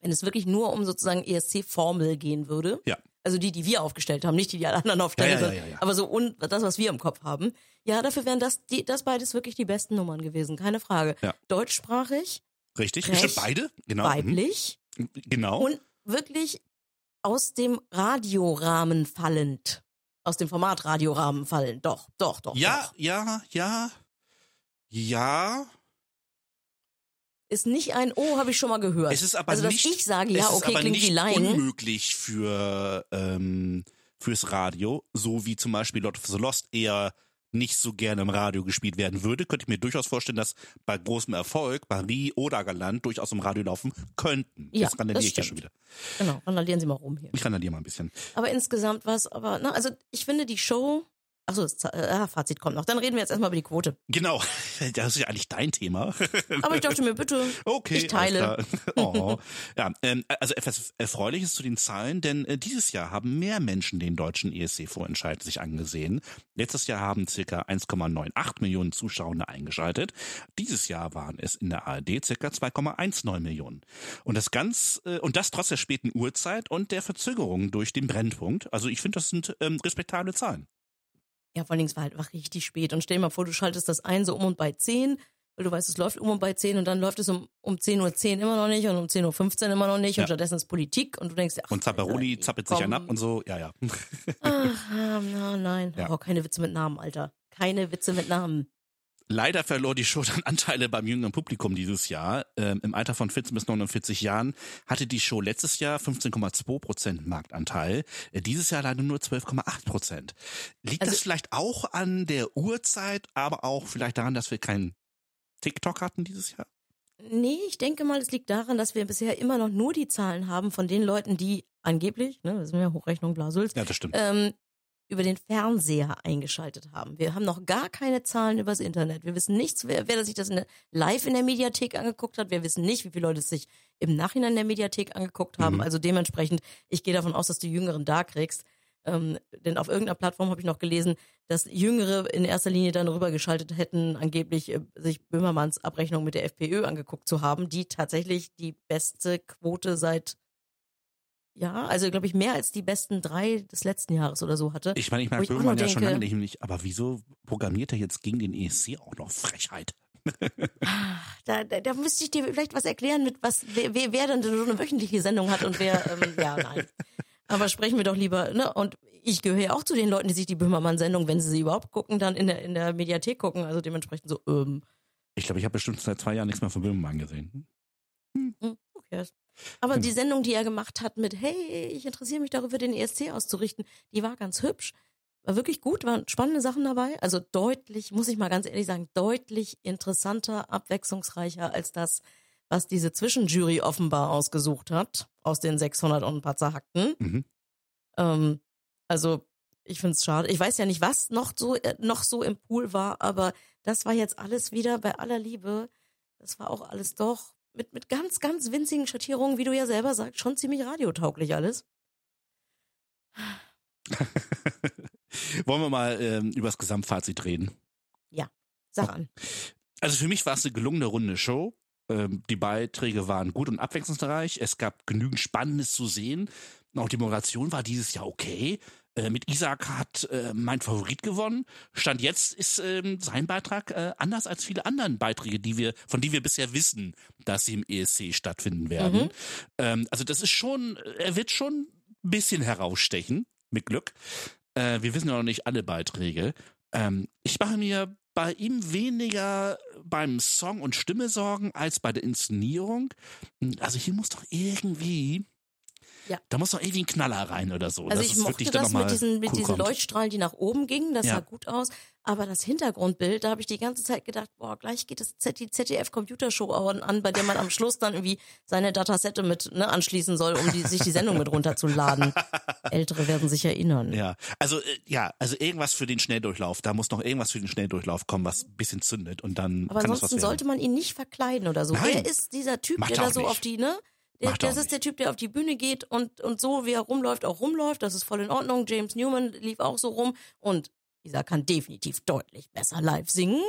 Wenn es wirklich nur um sozusagen ESC-Formel gehen würde. Ja. Also die, die wir aufgestellt haben, nicht die, die alle anderen aufstellen, Ja, ja, ja, ja, ja. aber so un, das, was wir im Kopf haben. Ja, dafür wären das, die, das beides wirklich die besten Nummern gewesen, keine Frage. Ja. Deutschsprachig, Richtig? Recht, Stimmt, beide? Genau. weiblich Mhm. Genau. und wirklich aus dem Radiorahmen fallend. Aus dem Format Radiorahmen fallen. Doch, doch, doch. Ja, Doch. ja, ja, ja. Ist nicht ein Oh, habe ich schon mal gehört. Es ist aber also, dass nicht, ich sage, ja, okay, klingt nicht wie Laien. unmöglich für ähm, fürs Radio, so wie zum Beispiel Lord of the Lost eher nicht so gerne im Radio gespielt werden würde, könnte ich mir durchaus vorstellen, dass bei großem Erfolg Marie oder Galant durchaus im Radio laufen könnten. Ja, Jetzt randaliere das ich ja schon wieder. Genau, randalieren Sie mal rum hier. Ich randaliere mal ein bisschen. Aber insgesamt war es aber, na, also ich finde die Show. Achso, das äh, ah, Fazit kommt noch. Dann reden wir jetzt erstmal über die Quote. Genau, das ist ja eigentlich dein Thema. Aber ich dachte mir, bitte, Okay. ich teile. Oh. Ja, ähm, also etwas Erfreuliches zu den Zahlen, denn äh, dieses Jahr haben mehr Menschen den deutschen ESC-Vorentscheid sich angesehen. Letztes Jahr haben circa 1,98 Millionen Zuschauer eingeschaltet. Dieses Jahr waren es in der ARD circa 2,19 Millionen. Und das ganz äh, und das trotz der späten Uhrzeit und der Verzögerung durch den Brennpunkt. Also ich finde, das sind ähm, respektable Zahlen. Ja, vor allen Dingen, es war halt einfach richtig spät. Und stell dir mal vor, du schaltest das ein so um und bei 10, weil du weißt, es läuft um und bei 10 und dann läuft es um, um 10.10 Uhr immer noch nicht und um 10.15 Uhr immer noch nicht Ja. und stattdessen ist Politik und du denkst, ach, Und Zapparoni Alter, zappelt sich komm. einen ab und so. Ja, ja. Ach, na, nein. Ja. Oh, keine Witze mit Namen, Alter. Keine Witze mit Namen. Leider verlor die Show dann Anteile beim jüngeren Publikum dieses Jahr. Ähm, Im Alter von 14 bis 49 Jahren hatte die Show letztes Jahr 15,2 Prozent Marktanteil. Äh, dieses Jahr leider nur 12,8 Prozent. Liegt Also- das vielleicht auch an der Uhrzeit, aber auch vielleicht daran, dass wir keinen TikTok hatten dieses Jahr? Nee, ich denke mal, es liegt daran, dass wir bisher immer noch nur die Zahlen haben von den Leuten, die angeblich, ne, das sind ja Hochrechnung Blasels, Ja, das stimmt. ähm, über den Fernseher eingeschaltet haben. Wir haben noch gar keine Zahlen übers Internet. Wir wissen nichts, wer, wer sich das in der, live in der Mediathek angeguckt hat. Wir wissen nicht, wie viele Leute es sich im Nachhinein in der Mediathek angeguckt haben. Mhm. Also dementsprechend, ich gehe davon aus, dass du Jüngeren da kriegst. Ähm, denn auf irgendeiner Plattform habe ich noch gelesen, dass Jüngere in erster Linie dann rübergeschaltet hätten, angeblich äh, sich Böhmermanns Abrechnung mit der FPÖ angeguckt zu haben, die tatsächlich die beste Quote seit ja, also glaube ich mehr als die besten drei des letzten Jahres oder so hatte. Ich meine, ich mag Böhmermann ja schon denke- lange nicht, nicht, aber wieso programmiert er jetzt gegen den ESC auch noch Frechheit? Da, da, da müsste ich dir vielleicht was erklären, mit was wer, wer, wer dann so eine wöchentliche Sendung hat und wer ähm, ja nein. Aber sprechen wir doch lieber, ne? Und ich gehöre ja auch zu den Leuten, die sich die Böhmermann-Sendung, wenn sie sie überhaupt gucken, dann in der in der Mediathek gucken. Also dementsprechend so, ähm, Ich glaube, ich habe bestimmt seit zwei Jahren nichts mehr von Böhmermann gesehen. Cares? Aber Genau. die Sendung, die er gemacht hat mit, hey, ich interessiere mich darüber, den ESC auszurichten, die war ganz hübsch. War wirklich gut, waren spannende Sachen dabei. Also deutlich, muss ich mal ganz ehrlich sagen, deutlich interessanter, abwechslungsreicher als das, was diese Zwischenjury offenbar ausgesucht hat, aus den 600 und ein paar zerhackten. Mhm. Ähm, also ich find's schade. Ich weiß ja nicht, was noch so, äh, noch so im Pool war, aber das war jetzt alles wieder bei aller Liebe. Das war auch alles doch mit, mit ganz, ganz winzigen Schattierungen, wie du ja selber sagst, schon ziemlich radiotauglich alles. Wollen wir mal ähm, über das Gesamtfazit reden? Sag an. Also für mich war es eine gelungene runde Show. Ähm, die Beiträge waren gut und abwechslungsreich. Es gab genügend Spannendes zu sehen. Auch die Moderation war dieses Jahr okay. Äh, mit Isaac hat äh, mein Favorit gewonnen. Stand jetzt ist ähm, sein Beitrag äh, anders als viele anderen Beiträge, die wir, von die wir bisher wissen, dass sie im ESC stattfinden werden. Mhm. Ähm, also das ist schon, er wird schon ein bisschen herausstechen, mit Glück. Äh, wir wissen ja noch nicht alle Beiträge. Ähm, ich mache mir bei ihm weniger beim Song und Stimme sorgen als bei der Inszenierung. Also hier muss doch irgendwie, Ja. da muss doch irgendwie ein Knaller rein oder so. Also dass ich mochte das mit diesen, mit cool diesen kommt. Leuchtstrahlen, die nach oben gingen, das Ja. sah gut aus. Aber das Hintergrundbild, da habe ich die ganze Zeit gedacht, boah, gleich geht das Z die ZDF-Computershow an, bei der man am Schluss dann irgendwie seine Datasette mit ne, anschließen soll, um die, sich die Sendung mit runterzuladen. Ältere werden sich erinnern. Ja, also äh, ja, also irgendwas für den Schnelldurchlauf. Da muss noch irgendwas für den Schnelldurchlauf kommen, was ein bisschen zündet und dann Aber das ansonsten sollte man ihn nicht verkleiden oder so. Nein. Er ist dieser Typ, Macht der er da so nicht. auf die, ne? Der, er das ist der Typ, der auf die Bühne geht und, und so, wie er rumläuft, auch rumläuft. Das ist voll in Ordnung. James Newman lief auch so rum. Und dieser kann definitiv deutlich besser live singen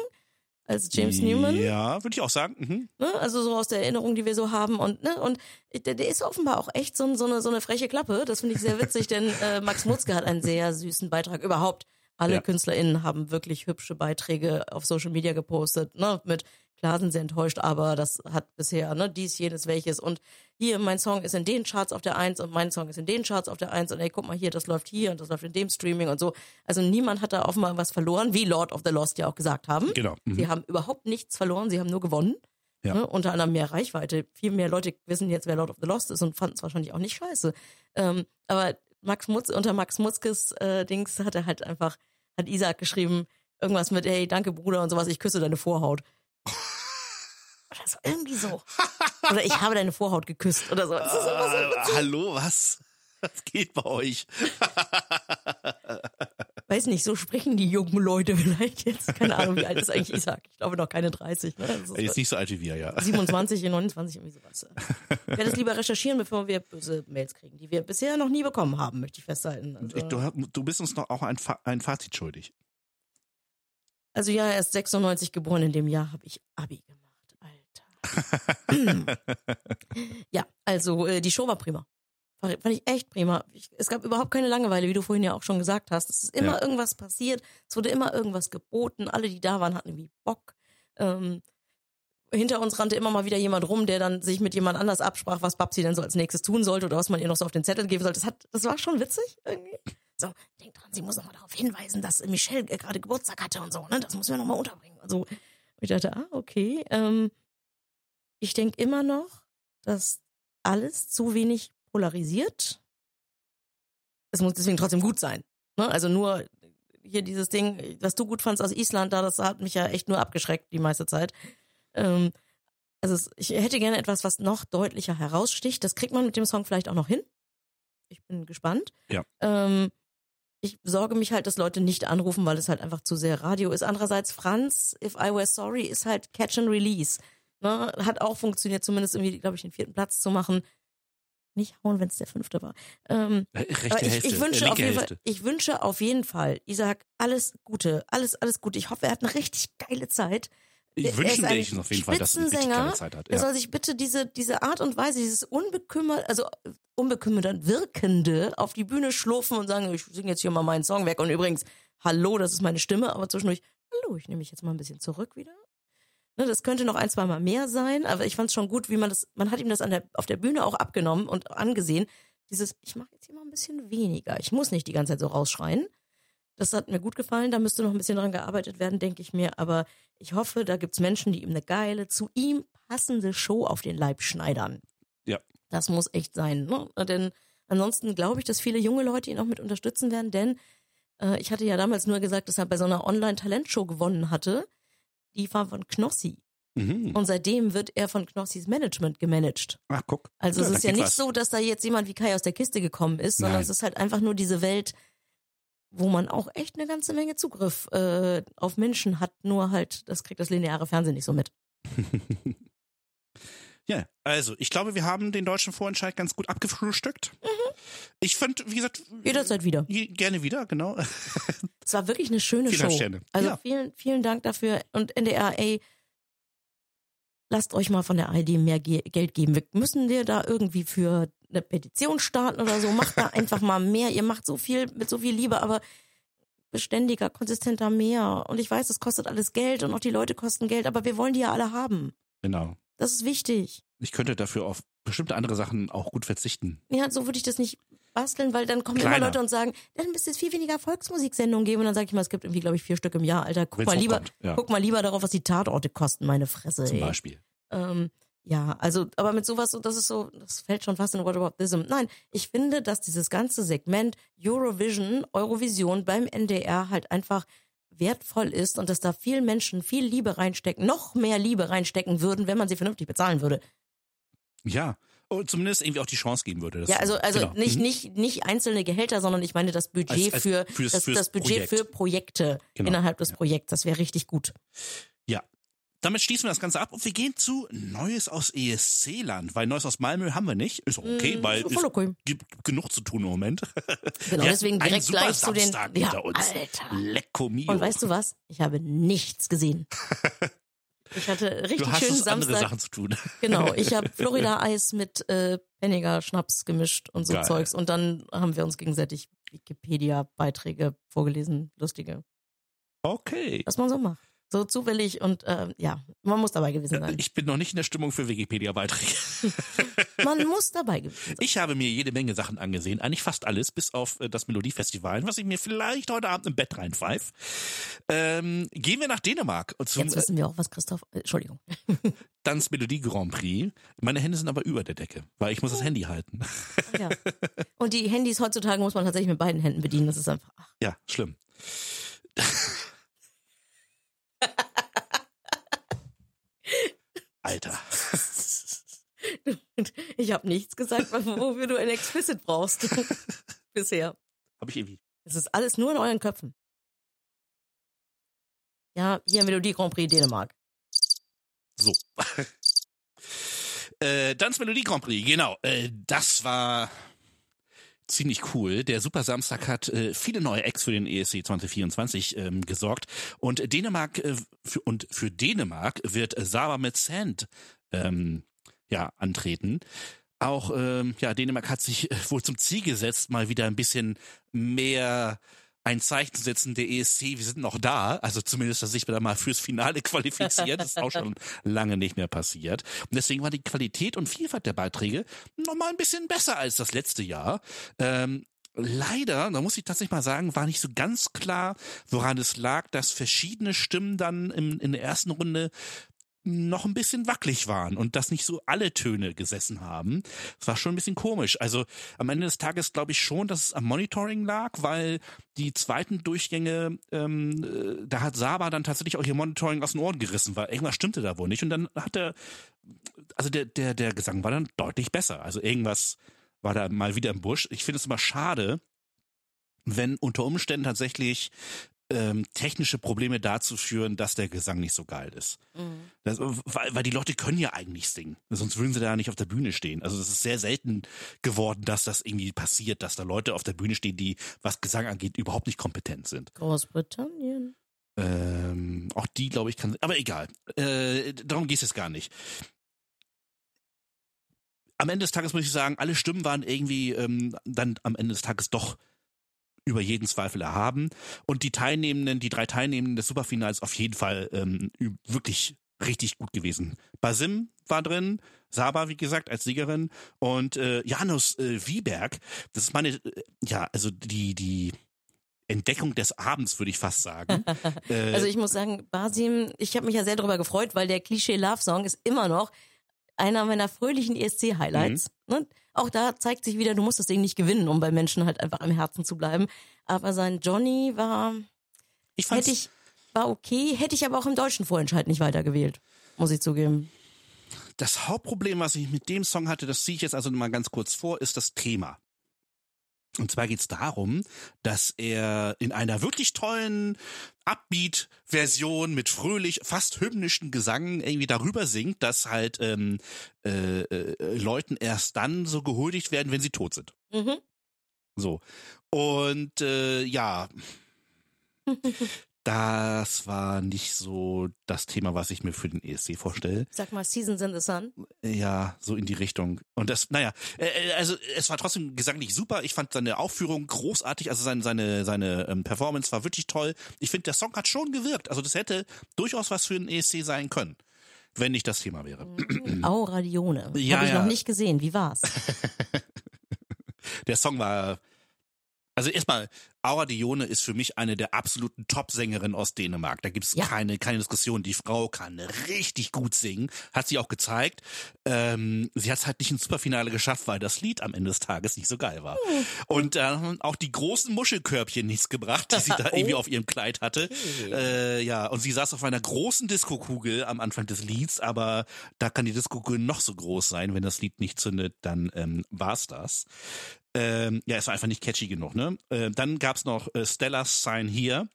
als James Newman. Ja, würde ich auch sagen. Mhm. Ne? Also so aus der Erinnerung, die wir so haben. Und, ne? und der, der ist offenbar auch echt so, so, eine, so eine freche Klappe. Das finde ich sehr witzig, denn äh, Max Mutzke hat einen sehr süßen Beitrag überhaupt. Alle Ja. KünstlerInnen haben wirklich hübsche Beiträge auf Social Media gepostet, ne? Mit klar sind sie enttäuscht, aber das hat bisher, ne, dies, jenes, welches. Und hier, mein Song ist in den Charts auf der Eins und mein Song ist in den Charts auf der Eins und ey, guck mal hier, das läuft hier und das läuft in dem Streaming und so. Also niemand hat da offenbar was verloren, wie Lord of the Lost ja auch gesagt haben. Genau. Mhm. Sie haben überhaupt nichts verloren, sie haben nur gewonnen. Ja. Ne? Unter anderem mehr Reichweite. Viel mehr Leute wissen jetzt, wer Lord of the Lost ist und fanden es wahrscheinlich auch nicht scheiße. Ähm, aber Max Mutz, unter Max Mutzkes äh, Dings hat er halt einfach, hat Isaac geschrieben, irgendwas mit, hey, danke Bruder und sowas, ich küsse deine Vorhaut. Oder so, irgendwie so. Oder ich habe deine Vorhaut geküsst oder so. So hallo, was? Was geht bei euch? weiß nicht, so sprechen die jungen Leute vielleicht jetzt. Keine Ahnung, wie alt ist eigentlich Isaac? Ich glaube noch keine 30. Ne? Ist Er ist nicht so alt wie wir, ja. 27, 29, irgendwie sowas. Ich werde das lieber recherchieren, bevor wir böse Mails kriegen, die wir bisher noch nie bekommen haben, möchte ich festhalten. Also, Du, du bist uns noch auch ein, ein Fazit schuldig. Also ja, er ist 96 geboren, in dem Jahr habe ich Abi gemacht, Alter. ja, also äh, die Show war prima. War, fand ich echt prima. Ich, es gab überhaupt keine Langeweile, wie du vorhin ja auch schon gesagt hast. Es ist immer Ja. irgendwas passiert, es wurde immer irgendwas geboten. Alle, die da waren, hatten irgendwie Bock. Ähm, hinter uns rannte immer mal wieder jemand rum, der dann sich mit jemand anders absprach, was Babsi denn so als nächstes tun sollte oder was man ihr noch so auf den Zettel geben sollte. Das, hat, das war schon witzig irgendwie. So, denk dran, sie muss noch mal darauf hinweisen, dass Michelle gerade Geburtstag hatte und so, ne? Das müssen wir noch mal unterbringen. Und so. Und ich dachte, ah, okay. Ähm, ich denke immer noch, dass alles zu wenig polarisiert. Es muss deswegen trotzdem gut sein. Ne? Also nur hier dieses Ding, was du gut fandst aus Island, da das hat mich ja echt nur abgeschreckt die meiste Zeit. Ähm, also es, ich hätte gerne etwas, was noch deutlicher heraussticht. Das kriegt man mit dem Song vielleicht auch noch hin. Ich bin gespannt. Ja. Ähm, ich sorge mich halt, dass Leute nicht anrufen, weil es halt einfach zu sehr Radio ist. Andererseits Franz, If I Were Sorry, ist halt Catch and Release. Ne? Hat auch funktioniert, zumindest irgendwie, glaube ich, den vierten Platz zu machen. Nicht hauen, wenn es der fünfte war. Ähm, Äh, Rechte aber ich, Hälfte, ich wünsche äh, auf linke jeden Hälfte. Fall, ich wünsche auf jeden Fall, Isaac, alles Gute, alles, alles Gute. Ich hoffe, er hat eine richtig geile Zeit. Er Ich ein wir ich auf jeden Fall, dass er eine richtig Spitzensänger. geile Zeit hat. Er Ja. soll sich bitte diese, diese Art und Weise, dieses unbekümmert, also unbekümmert wirkende auf die Bühne schlurfen und sagen, ich singe jetzt hier mal meinen Song weg. Und übrigens, hallo, das ist meine Stimme, aber zwischendurch, hallo, ich nehme mich jetzt mal ein bisschen zurück wieder. Ne, das könnte noch ein, zwei Mal mehr sein, aber ich fand es schon gut, wie man das, man hat ihm das der, auf der Bühne auch abgenommen und angesehen. Dieses, ich mache jetzt hier mal ein bisschen weniger. Ich muss nicht die ganze Zeit so rausschreien. Das hat mir gut gefallen, da müsste noch ein bisschen dran gearbeitet werden, denke ich mir. Aber ich hoffe, da gibt's Menschen, die ihm eine geile, zu ihm passende Show auf den Leib schneidern. Ja. Das muss echt sein. Ne? Denn ansonsten glaube ich, dass viele junge Leute ihn auch mit unterstützen werden, denn äh, ich hatte ja damals nur gesagt, dass er bei so einer Online-Talentshow gewonnen hatte. Die war von Knossi. Mhm. Und seitdem wird er von Knossis Management gemanagt. Ach, guck. Also Ja, es ist ja nicht was. so, dass da jetzt jemand wie Kai aus der Kiste gekommen ist, sondern Nein. es ist halt einfach nur diese Welt wo man auch echt eine ganze Menge Zugriff äh, auf Menschen hat, nur halt, das kriegt das lineare Fernsehen nicht so mit. Ja, also ich glaube, wir haben den deutschen Vorentscheid ganz gut abgefrühstückt. Mhm. Ich fand, wie gesagt, Jederzeit wieder. gerne wieder, genau. Es war wirklich eine schöne Vielen Show. Sterne. Also Ja. vielen, vielen Dank dafür. Und NDR, ey, lasst euch mal von der ARD mehr Ge Geld geben. Wir müssen dir da irgendwie für eine Petition starten oder so. Macht da einfach mal mehr. Ihr macht so viel mit so viel Liebe, aber beständiger, konsistenter mehr. Und ich weiß, es kostet alles Geld und auch die Leute kosten Geld, aber wir wollen die ja alle haben. Genau. Das ist wichtig. Ich könnte dafür auf bestimmte andere Sachen auch gut verzichten. Ja, so würde ich das nicht basteln, weil dann kommen Kleiner. immer Leute und sagen, dann müsste es viel weniger Volksmusiksendungen geben. Und dann sage ich mal, es gibt irgendwie, glaube ich, vier Stück im Jahr. Alter, guck Wenn's mal lieber, ja. guck mal lieber darauf, was die Tatorte kosten, meine Fresse. Zum ey. Beispiel. Ähm, ja, also, aber mit sowas, so, das ist so, das fällt schon fast in Whataboutism. Nein, ich finde, dass dieses ganze Segment Eurovision, Eurovision beim NDR halt einfach wertvoll ist und dass da viel Menschen viel Liebe reinstecken, noch mehr Liebe reinstecken würden, wenn man sie vernünftig bezahlen würde. Ja. Und zumindest irgendwie auch die Chance geben würde. Ja, also, also Genau. nicht, Mhm. nicht, nicht einzelne Gehälter, sondern ich meine das Budget Als- als für, fürs- das, fürs das Budget Projekt. für Projekte Genau. innerhalb des Ja. Projekts. Das wäre richtig gut. Ja. Damit schließen wir das Ganze ab und wir gehen zu Neues aus ESC-Land, weil Neues aus Malmö haben wir nicht. Ist auch okay, Mm, weil es okay. gibt genug zu tun im Moment. Genau, Wir deswegen direkt gleich zu den. Samstag Ja, uns. Alter. Lecco mio. Und weißt du was? Ich habe nichts gesehen. Ich hatte richtig du hast schönen es andere Samstag. Sachen zu tun. Genau, ich habe Florida-Eis mit äh, Penniger Schnaps gemischt und so Geil. Zeugs. Und dann haben wir uns gegenseitig Wikipedia-Beiträge vorgelesen, lustige. Okay. Was man so macht. So zufällig und ähm, ja, man muss dabei gewesen sein. Ich bin noch nicht in der Stimmung für Wikipedia-Beiträge. Man muss dabei gewesen sein. Ich habe mir jede Menge Sachen angesehen, eigentlich fast alles, bis auf äh, das Melodiefestival, was ich mir vielleicht heute Abend im Bett reinpfeif. Ähm, gehen wir nach Dänemark zum Jetzt wissen wir auch, was Christoph. Äh, Entschuldigung. Dance Melodie Grand Prix. Meine Hände sind aber über der Decke, weil ich muss das Handy halten. Ja. Und die Handys heutzutage muss man tatsächlich mit beiden Händen bedienen. Das ist einfach. Ach, Ja, schlimm. Alter. Ich habe nichts gesagt, wofür du ein Explicit brauchst. Bisher. Habe ich irgendwie. Es ist alles nur in euren Köpfen. Ja, hier Melodie Grand Prix Dänemark. So. äh, Dance Melodie Grand Prix, genau. Äh, das war ziemlich cool. Der Super Samstag hat äh, viele neue Acts für den ESC 2024 ähm, gesorgt. Und Dänemark äh, für, und für Dänemark wird Sava mit Sand ähm, ja, antreten. Auch ähm, ja, Dänemark hat sich äh, wohl zum Ziel gesetzt, mal wieder ein bisschen mehr ein Zeichen zu setzen, der ESC, wir sind noch da, also zumindest, dass sich da mal fürs Finale qualifiziert, das ist auch schon lange nicht mehr passiert. Und deswegen war die Qualität und Vielfalt der Beiträge noch mal ein bisschen besser als das letzte Jahr. Ähm, leider, da muss ich tatsächlich mal sagen, war nicht so ganz klar, woran es lag, dass verschiedene Stimmen dann im, in der ersten Runde noch ein bisschen wackelig waren und dass nicht so alle Töne gesessen haben. Das war schon ein bisschen komisch. Also am Ende des Tages glaube ich schon, dass es am Monitoring lag, weil die zweiten Durchgänge, ähm, äh, da hat Saba dann tatsächlich auch ihr Monitoring aus den Ohren gerissen, weil irgendwas stimmte da wohl nicht. Und dann hat er, also der, der, der Gesang war dann deutlich besser. Also irgendwas war da mal wieder im Busch. Ich finde es immer schade, wenn unter Umständen tatsächlich ähm, technische Probleme dazu führen, dass der Gesang nicht so geil ist. Das, weil, weil die Leute können ja eigentlich singen. Sonst würden sie da nicht auf der Bühne stehen. Also es ist sehr selten geworden, dass das irgendwie passiert, dass da Leute auf der Bühne stehen, die, was Gesang angeht, überhaupt nicht kompetent sind. Großbritannien. Ähm, auch die, glaube ich, kann. Aber egal. Äh, darum geht es jetzt gar nicht. Am Ende des Tages muss ich sagen, alle Stimmen waren irgendwie ähm, dann am Ende des Tages doch über jeden Zweifel erhaben. Und die Teilnehmenden, die drei Teilnehmenden des Superfinals auf jeden Fall ähm, wirklich richtig gut gewesen. Basim war drin, Saba, wie gesagt, als Siegerin und äh, Janus äh, Wieberg. Das ist meine, äh, ja, also die, die Entdeckung des Abends, würde ich fast sagen. äh, Also ich muss sagen, Basim, ich habe mich ja sehr darüber gefreut, weil der Klischee Love Song ist immer noch einer meiner fröhlichen ESC-Highlights. Mhm. Ne? Auch da zeigt sich wieder, du musst das Ding nicht gewinnen, um bei Menschen halt einfach am Herzen zu bleiben. Aber sein Johnny war, ich fand's, hätte ich, war okay, hätte ich aber auch im deutschen Vorentscheid nicht weitergewählt, muss ich zugeben. das Hauptproblem, was ich mit dem Song hatte, das ziehe ich jetzt also mal ganz kurz vor, ist das Thema. Und zwar geht's darum, dass er in einer wirklich tollen Upbeat-Version mit fröhlich, fast hymnischen Gesang irgendwie darüber singt, dass halt ähm, äh, äh, Leuten erst dann so gehuldigt werden, wenn sie tot sind. Mhm. So. Und äh, ja, das war nicht so das Thema, was ich mir für den ESC vorstelle. Sag mal, Seasons in the Sun. Ja, so in die Richtung. Und das, naja, äh, also es war trotzdem gesanglich super. Ich fand seine Aufführung großartig. Also seine, seine, seine ähm, Performance war wirklich toll. Ich finde, der Song hat schon gewirkt. Also das hätte durchaus was für den ESC sein können, wenn nicht das Thema wäre. Aura Dione. Ja, Habe ich ja. noch nicht gesehen. Wie war's? Der Song war. Also erstmal, Aura Dione ist für mich eine der absoluten Top-Sängerinnen aus Dänemark. Da gibt's Ja. keine, keine Diskussion. Die Frau kann richtig gut singen, hat sie auch gezeigt. Ähm, sie hat es halt nicht ins Superfinale geschafft, weil das Lied am Ende des Tages nicht so geil war. Und äh, auch die großen Muschelkörbchen nichts gebracht, die sie da Oh. irgendwie auf ihrem Kleid hatte. Äh, ja, und sie saß auf einer großen Diskokugel am Anfang des Lieds, aber da kann die Diskokugel noch so groß sein, wenn das Lied nicht zündet, dann ähm, war's das. Ähm, ja, es war einfach nicht catchy genug, ne? Äh, dann gab's noch äh, Stellar's Sign Here,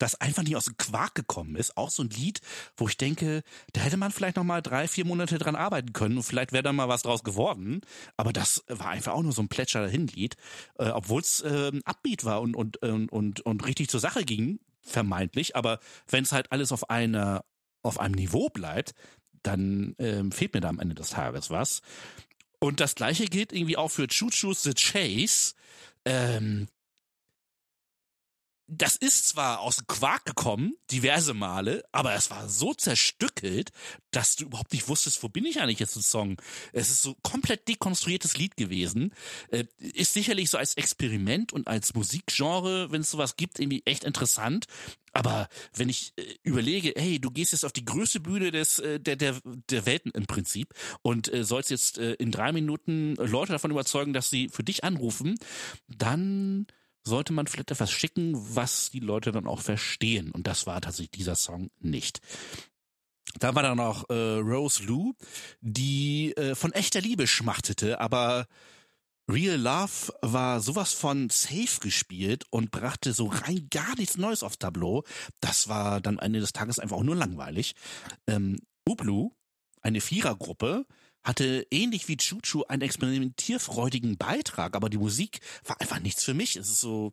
das einfach nicht aus dem Quark gekommen ist. Auch so ein Lied, wo ich denke, da hätte man vielleicht noch mal drei, vier Monate dran arbeiten können und vielleicht wäre da mal was draus geworden. Aber das war einfach auch nur so ein Plätscher dahin Lied, äh, obwohl es ähm, Upbeat war und, und, und, und, und richtig zur Sache ging, vermeintlich. Aber wenn es halt alles auf einer, auf einem Niveau bleibt, dann ähm, fehlt mir da am Ende des Tages was. Und das gleiche gilt irgendwie auch für Choo Choo's The Chase. Ähm, das ist zwar aus dem Quark gekommen, diverse Male, aber es war so zerstückelt, dass du überhaupt nicht wusstest, wo bin ich eigentlich jetzt im Song. Es ist so komplett dekonstruiertes Lied gewesen. Äh, ist sicherlich so als Experiment und als Musikgenre, wenn es sowas gibt, irgendwie echt interessant. Aber wenn ich äh, überlege, hey, du gehst jetzt auf die größte Bühne des, äh, der, der, der Welten im Prinzip und sollst jetzt in drei Minuten Leute davon überzeugen, dass sie für dich anrufen, dann sollte man vielleicht etwas schicken, was die Leute dann auch verstehen. Und das war tatsächlich dieser Song nicht. Da war dann noch äh, Rose Lou, die äh, von echter Liebe schmachtete, aber Real Love war sowas von safe gespielt und brachte so rein gar nichts Neues aufs Tableau. Das war dann Ende des Tages einfach auch nur langweilig. Ähm, Ublu, eine Vierergruppe, hatte ähnlich wie Chuchu einen experimentierfreudigen Beitrag, aber die Musik war einfach nichts für mich. Es ist so,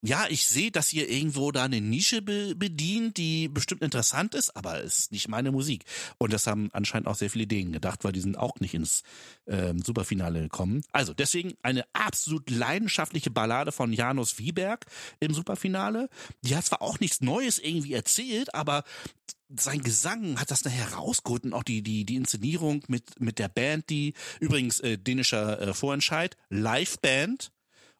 ja, ich sehe, dass ihr irgendwo da eine Nische be bedient, die bestimmt interessant ist, aber es ist nicht meine Musik. Und das haben anscheinend auch sehr viele Ideen gedacht, weil die sind auch nicht ins ähm, Superfinale gekommen. Also deswegen eine absolut leidenschaftliche Ballade von Janus Wieberg im Superfinale. Die hat zwar auch nichts Neues irgendwie erzählt, aber sein Gesang hat das nachher rausgeholt und auch die, die, die Inszenierung mit, mit der Band, die übrigens äh, dänischer äh, Vorentscheid, Live-Band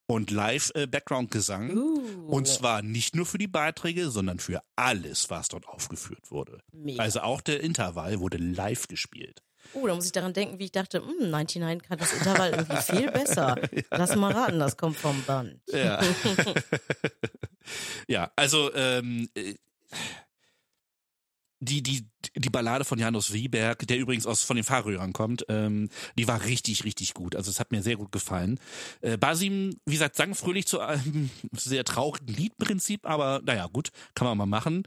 und Live-Background-Gesang. Uh, Und zwar nicht nur für die Beiträge, sondern für alles, was dort aufgeführt wurde. mega. Also auch der Intervall wurde live gespielt. Oh, da muss ich daran denken, wie ich dachte, hm, 99 kann das Intervall irgendwie viel besser. Lass mal raten, das kommt vom Band. Ja. ja, also ähm, äh, die, die, die Ballade von Janus Wieberg, der übrigens aus von den Fahrröhrern kommt, ähm, die war richtig, richtig gut. Also es hat mir sehr gut gefallen. Äh, Basim, wie gesagt, sang fröhlich zu einem sehr traurigen Liedprinzip, aber naja, gut, kann man mal machen.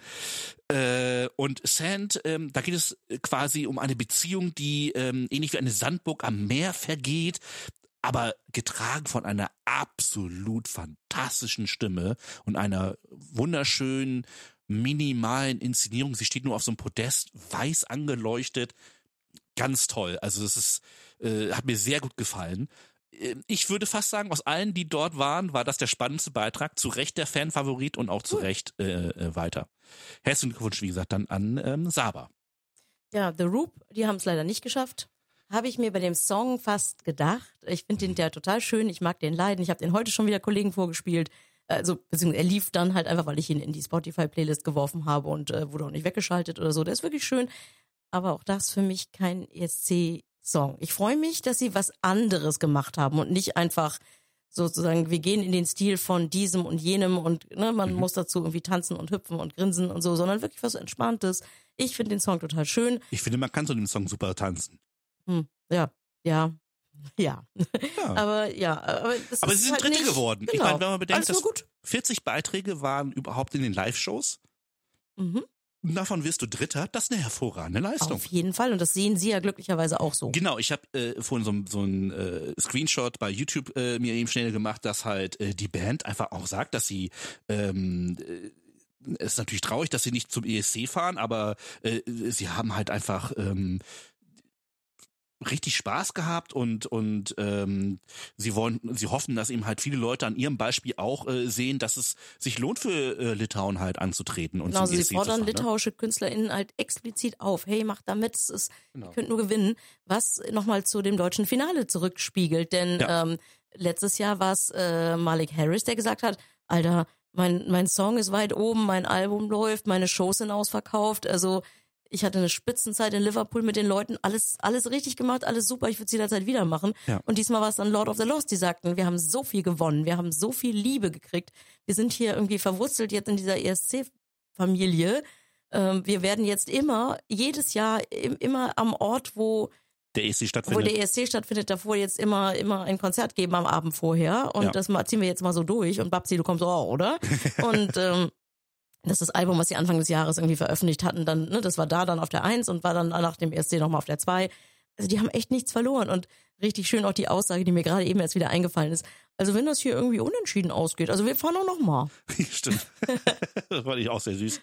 Äh, und Sand, ähm, da geht es quasi um eine Beziehung, die ähm, ähnlich wie eine Sandburg am Meer vergeht, aber getragen von einer absolut fantastischen Stimme und einer wunderschönen, minimalen Inszenierung. Sie steht nur auf so einem Podest, weiß angeleuchtet. Ganz toll. Also es ist, äh, hat mir sehr gut gefallen. Äh, Ich würde fast sagen, aus allen, die dort waren, war das der spannendste Beitrag. Zu Recht der Fanfavorit und auch zu Recht äh, äh, weiter. Herzlichen Glückwunsch, wie gesagt, dann an ähm, Saba. Ja, The Roop, die haben es leider nicht geschafft. Habe ich mir bei dem Song fast gedacht. Ich finde den ja total schön. Ich mag den leiden. Ich habe den heute schon wieder Kollegen vorgespielt. Also, beziehungsweise er lief dann halt einfach, weil ich ihn in die Spotify-Playlist geworfen habe und äh, wurde auch nicht weggeschaltet oder so. Der ist wirklich schön. Aber auch das für mich kein ESC-Song. Ich freue mich, dass sie was anderes gemacht haben und nicht einfach sozusagen, wir gehen in den Stil von diesem und jenem und ne, man muss dazu irgendwie tanzen und hüpfen und grinsen und so, sondern wirklich was Entspanntes. Ich finde den Song total schön. Ich finde, man kann zu dem Song super tanzen. Hm, ja, ja, Ja. Ja. Aber ja, aber, das Aber sie sind halt Dritte nicht, geworden. Genau. Ich meine, wenn man bedenkt, dass gut. 40 Beiträge waren überhaupt in den Live-Shows, Mhm. und davon wirst du Dritter, das ist eine hervorragende Leistung. Auf jeden Fall. Und das sehen Sie ja glücklicherweise auch so. Genau, ich habe äh, vorhin so, so ein äh, Screenshot bei YouTube äh, mir eben schnell gemacht, dass halt äh, die Band einfach auch sagt, dass sie ähm, äh, es ist natürlich traurig, dass sie nicht zum ESC fahren, aber äh, sie haben halt einfach ähm, richtig Spaß gehabt und und ähm, sie wollen sie hoffen, dass eben halt viele Leute an ihrem Beispiel auch äh, sehen, dass es sich lohnt für äh, Litauen halt anzutreten und Genau, zum sie ESC fordern ne? litauische KünstlerInnen halt explizit auf. Hey, macht da mit, es ist, Genau. ihr könnt nur gewinnen. Was nochmal zu dem deutschen Finale zurückspiegelt. Denn Ja. ähm, letztes Jahr war es äh, Malik Harris, der gesagt hat, Alter, mein, mein Song ist weit oben, mein Album läuft, meine Shows sind ausverkauft. Also ich hatte eine Spitzenzeit in Liverpool mit den Leuten, alles, alles richtig gemacht, alles super, ich würde es jederzeit wieder machen. Ja. Und diesmal war es dann Lord of the Lost, die sagten, wir haben so viel gewonnen, wir haben so viel Liebe gekriegt, wir sind hier irgendwie verwurzelt jetzt in dieser ESC-Familie. Ähm, wir werden jetzt immer, jedes Jahr, im, immer am Ort, wo, Der ESC wo stattfindet. der ESC stattfindet, davor jetzt immer, immer ein Konzert geben am Abend vorher. Und Ja. das ziehen wir jetzt mal so durch. Und Babsi, du kommst auch, oder? und ähm, das ist das Album, was sie Anfang des Jahres irgendwie veröffentlicht hatten, dann, ne, das war da dann auf der Eins und war dann nach dem ESC nochmal auf der Zwei. Also die haben echt nichts verloren und richtig schön auch die Aussage, die mir gerade eben erst wieder eingefallen ist. Also wenn das hier irgendwie unentschieden ausgeht, also wir fahren auch noch mal. Stimmt. das fand ich auch sehr süß.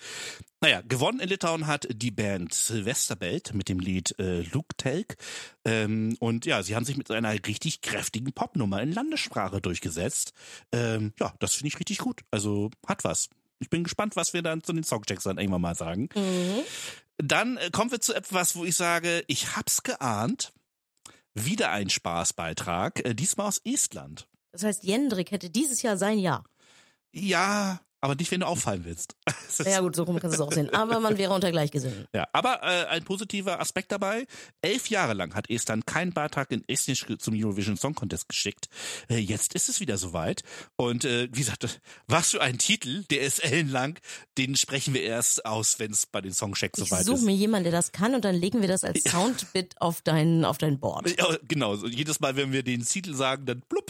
Naja, gewonnen in Litauen hat die Band Silvesterbelt mit dem Lied äh, Telk. Ähm, und ja, sie haben sich mit einer richtig kräftigen Popnummer in Landessprache durchgesetzt. Ähm, ja, das finde ich richtig gut. Also hat was. Ich bin gespannt, was wir dann zu den Songchecks dann irgendwann mal sagen. Dann äh, kommen wir zu etwas, wo ich sage, ich hab's geahnt. Wieder ein Spaßbeitrag, äh, diesmal aus Estland. Das heißt, Jendrik hätte dieses Jahr sein Jahr. Ja, aber nicht, wenn du auffallen willst. Ja gut, so rum kannst du es auch sehen. Aber man wäre unter Gleichgesinnten. Ja, aber äh, ein positiver Aspekt dabei. Elf Jahre lang hat Estland keinen Beitrag in Estnisch zum Eurovision Song Contest geschickt. Äh, jetzt ist es wieder soweit. Und äh, wie gesagt, was für ein Titel, der ist ellenlang. Den sprechen wir erst aus, wenn es bei den Songchecks Ich soweit suche ist. mir jemanden, der das kann und dann legen wir das als Soundbit auf dein, auf dein Board. Ja, genau, jedes Mal, wenn wir den Titel sagen, dann blub.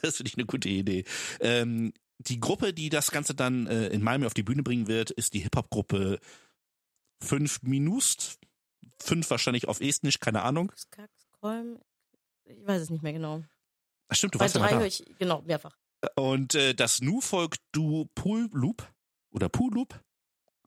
das finde ich eine gute Idee. Ähm, die Gruppe, die das Ganze dann äh, in Malmö auf die Bühne bringen wird, ist die Hip-Hop-Gruppe 5 Minust. Fünf wahrscheinlich auf Estnisch, keine Ahnung. Ich weiß es nicht mehr genau. Ach, stimmt, du Bei warst ja mal drei da. höre ich, genau, mehrfach. Und äh, das Nu folgt Du Pool Loop oder Pool Loop,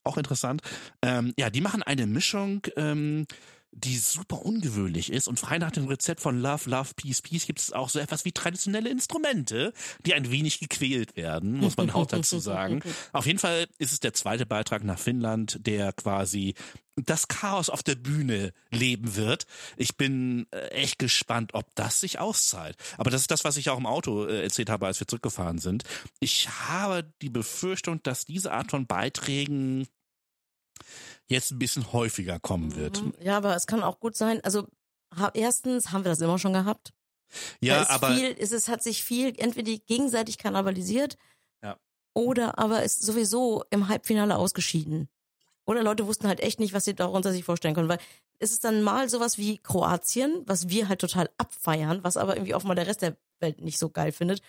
auch interessant. Ähm, ja, die machen eine Mischung, ähm, die super ungewöhnlich ist. Und frei nach dem Rezept von Love, Love, Peace, Peace gibt es auch so etwas wie traditionelle Instrumente, die ein wenig gequält werden, muss man auch dazu sagen. Auf jeden Fall ist es der zweite Beitrag nach Finnland, der quasi das Chaos auf der Bühne leben wird. Ich bin äh, echt gespannt, ob das sich auszahlt. Aber das ist das, was ich auch im Auto äh, erzählt habe, als wir zurückgefahren sind. Ich habe die Befürchtung, dass diese Art von Beiträgen jetzt ein bisschen häufiger kommen wird. Mhm. Ja, aber es kann auch gut sein. Also erstens haben wir das immer schon gehabt. Ja, ist aber viel, ist es hat sich viel entweder gegenseitig kannibalisiert Ja. oder aber ist sowieso im Halbfinale ausgeschieden. Oder Leute wussten halt echt nicht, was sie darunter sich vorstellen können, weil es ist dann mal sowas wie Kroatien, was wir halt total abfeiern, was aber irgendwie offenbar der Rest der Welt nicht so geil findet.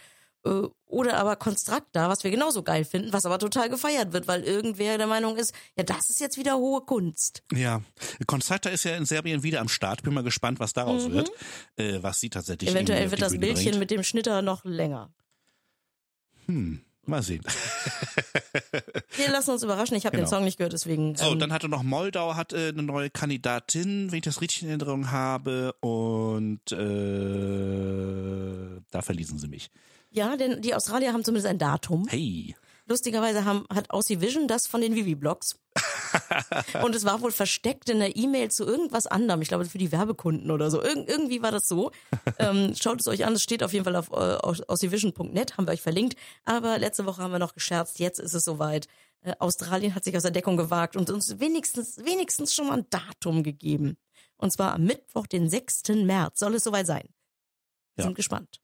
Äh, Oder aber Konstrakta, was wir genauso geil finden, was aber total gefeiert wird, weil irgendwer der Meinung ist, ja, das ist jetzt wieder hohe Kunst. ja, Concerta ist ja in Serbien wieder am Start. Bin mal gespannt, was daraus Mhm. wird, äh, was sie tatsächlich Eventuell wird das Bühne Bildchen bringt. mit dem Schnitter noch länger. Hm, mal sehen. Wir lassen uns überraschen. Ich habe Genau. den Song nicht gehört, deswegen. So, ähm, dann hatte noch Moldau hat äh, eine neue Kandidatin, wenn ich das richtig in Erinnerung habe. Und äh, da verließen sie mich. Ja, denn die Australier haben zumindest ein Datum. Hey. Lustigerweise haben, hat Aussie Vision das von den Vivi-Blogs. und es war wohl versteckt in der E-Mail zu irgendwas anderem. Ich glaube, für die Werbekunden oder so. Irg irgendwie war das so. ähm, schaut es euch an. Es steht auf jeden Fall auf äh, aussievision.net, haben wir euch verlinkt. Aber letzte Woche haben wir noch gescherzt. Jetzt ist es soweit. Äh, Australien hat sich aus der Deckung gewagt und uns wenigstens, wenigstens schon mal ein Datum gegeben. Und zwar am Mittwoch, den 6. März, soll es soweit sein. Wir Ja. sind gespannt.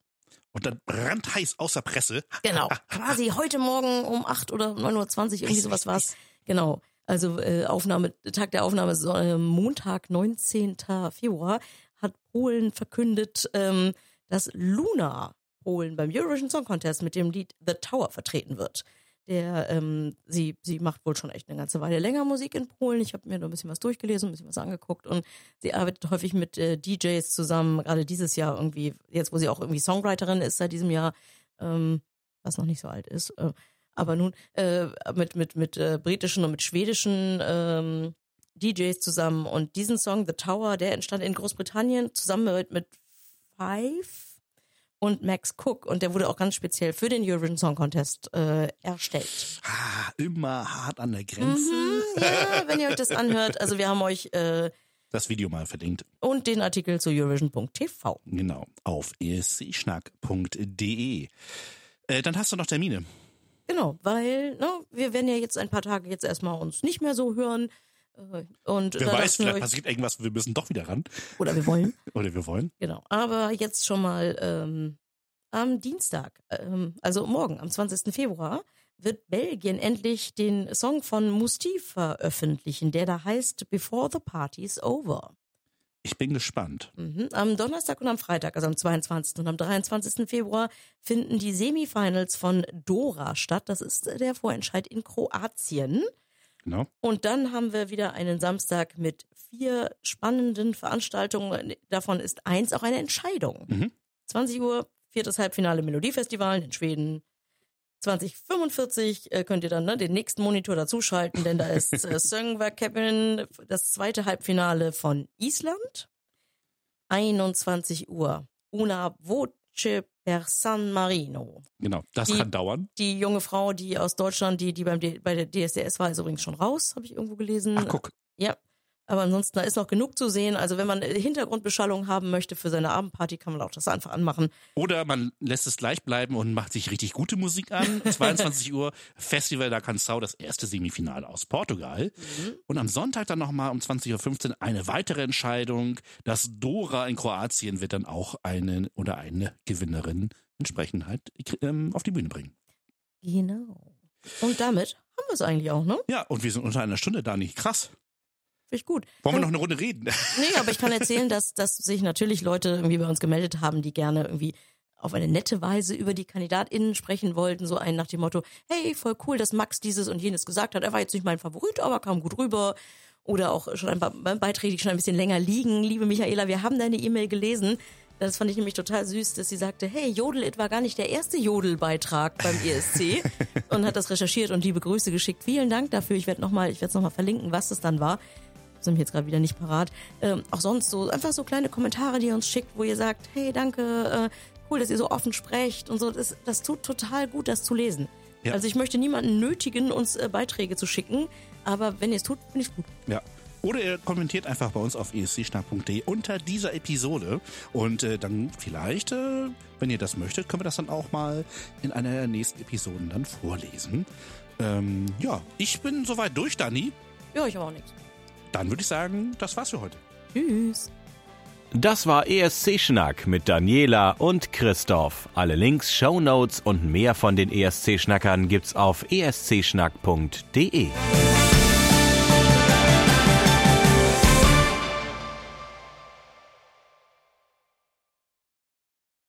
Und dann brandheiß außer Presse. Genau. Quasi heute Morgen um 8 oder 9.20 Uhr, irgendwie sowas war's. Genau. Also äh, Aufnahme, Tag der Aufnahme ist äh, Montag, 19. Februar. hat Polen verkündet, ähm, dass Luna Polen beim Eurovision Song Contest mit dem Lied The Tower vertreten wird. Der, ähm, sie, sie macht wohl schon echt eine ganze Weile länger Musik in Polen. Ich habe mir da ein bisschen was durchgelesen, ein bisschen was angeguckt und sie arbeitet häufig mit äh, DJs zusammen, gerade dieses Jahr irgendwie, jetzt wo sie auch irgendwie Songwriterin ist seit diesem Jahr, ähm, was noch nicht so alt ist. Äh, aber nun äh, mit mit mit äh, britischen und mit schwedischen ähm, DJs zusammen und diesen Song The Tower, der entstand in Großbritannien zusammen mit, mit Five und Max Cook und der wurde auch ganz speziell für den Eurovision Song Contest äh, erstellt. Ah, immer hart an der Grenze. Mhm, ja, wenn ihr euch das anhört, also wir haben euch äh, Das Video mal verlinkt. und den Artikel zu Eurovision.tv. Genau, auf escschnack.de. Äh, dann hast du noch Termine. Genau, weil ne, wir werden ja jetzt ein paar Tage jetzt erstmal uns nicht mehr so hören. Und Wer weiß, vielleicht passiert irgendwas, wir müssen doch wieder ran. oder wir wollen. Oder wir wollen. Genau. Aber jetzt schon mal ähm, am Dienstag, ähm, also morgen, am 20. Februar, wird Belgien endlich den Song von Musti veröffentlichen, der da heißt Before the Party's Over. Ich bin gespannt. Mhm. Am Donnerstag und am Freitag, also am 22. und am 23. Februar, finden die Semifinals von Dora statt. Das ist der Vorentscheid in Kroatien. Genau. Und dann haben wir wieder einen Samstag mit vier spannenden Veranstaltungen. Davon ist eins auch eine Entscheidung. Mhm. 20 Uhr, viertes Halbfinale Melodiefestival in Schweden. 2045 äh, könnt ihr dann ne, den nächsten Monitor dazuschalten, denn da ist äh, Söngvakeppin, das zweite Halbfinale von Island. 21 Uhr, Una Voce per San Marino. Genau. Das Die- kann dauern. Die junge Frau, die aus Deutschland, die, die beim D bei der DSDS war, ist übrigens schon raus, habe ich irgendwo gelesen. Ach, guck. Ja. Aber ansonsten, da ist noch genug zu sehen. Also wenn man Hintergrundbeschallung haben möchte für seine Abendparty, kann man auch das einfach anmachen. Oder man lässt es gleich bleiben und macht sich richtig gute Musik an. 22 Uhr, Festival da Canção, das erste Semifinale aus Portugal. Und am Sonntag dann nochmal um 20.15 Uhr eine weitere Entscheidung. Das Dora in Kroatien wird dann auch eine oder eine Gewinnerin entsprechend halt ähm, auf die Bühne bringen. Genau. Und damit haben wir es eigentlich auch, ne? Ja, und wir sind unter einer Stunde, Dani. Krass. Finde ich gut. Wollen wir noch eine Runde reden? Nee, aber ich kann erzählen, dass, dass sich natürlich Leute irgendwie bei uns gemeldet haben, die gerne irgendwie auf eine nette Weise über die KandidatInnen sprechen wollten, so einen nach dem Motto, hey, voll cool, dass Max dieses und jenes gesagt hat. Er war jetzt nicht mein Favorit, aber kam gut rüber. Oder auch schon ein paar Beiträge, die schon ein bisschen länger liegen. Liebe Michaela, wir haben deine E-Mail gelesen. Das fand ich nämlich total süß, dass sie sagte, hey, Jodel It war gar nicht der erste Jodelbeitrag beim ESC und hat das recherchiert und liebe Grüße geschickt. Vielen Dank dafür. Ich werde noch mal, ich werde es nochmal verlinken, was es dann war. Das sind wir jetzt gerade wieder nicht parat. Ähm, auch sonst so einfach so kleine Kommentare, die ihr uns schickt, wo ihr sagt, hey, danke, äh, cool, dass ihr so offen sprecht und so. Das, das tut total gut, das zu lesen. Ja. Also ich möchte niemanden nötigen, uns äh, Beiträge zu schicken, aber wenn ihr es tut, finde ich es gut. Ja. Oder ihr kommentiert einfach bei uns auf escschnack.de unter dieser Episode. Und äh, dann vielleicht, äh, wenn ihr das möchtet, können wir das dann auch mal in einer der nächsten Episoden dann vorlesen. Ähm, ja, ich bin soweit durch, Dani. Ja, ich habe auch nichts. Dann würde ich sagen, das war's für heute. Tschüss. Das war ESC Schnack mit Daniela und Christoph. Alle Links, Shownotes und mehr von den ESC Schnackern gibt's auf escschnack.de.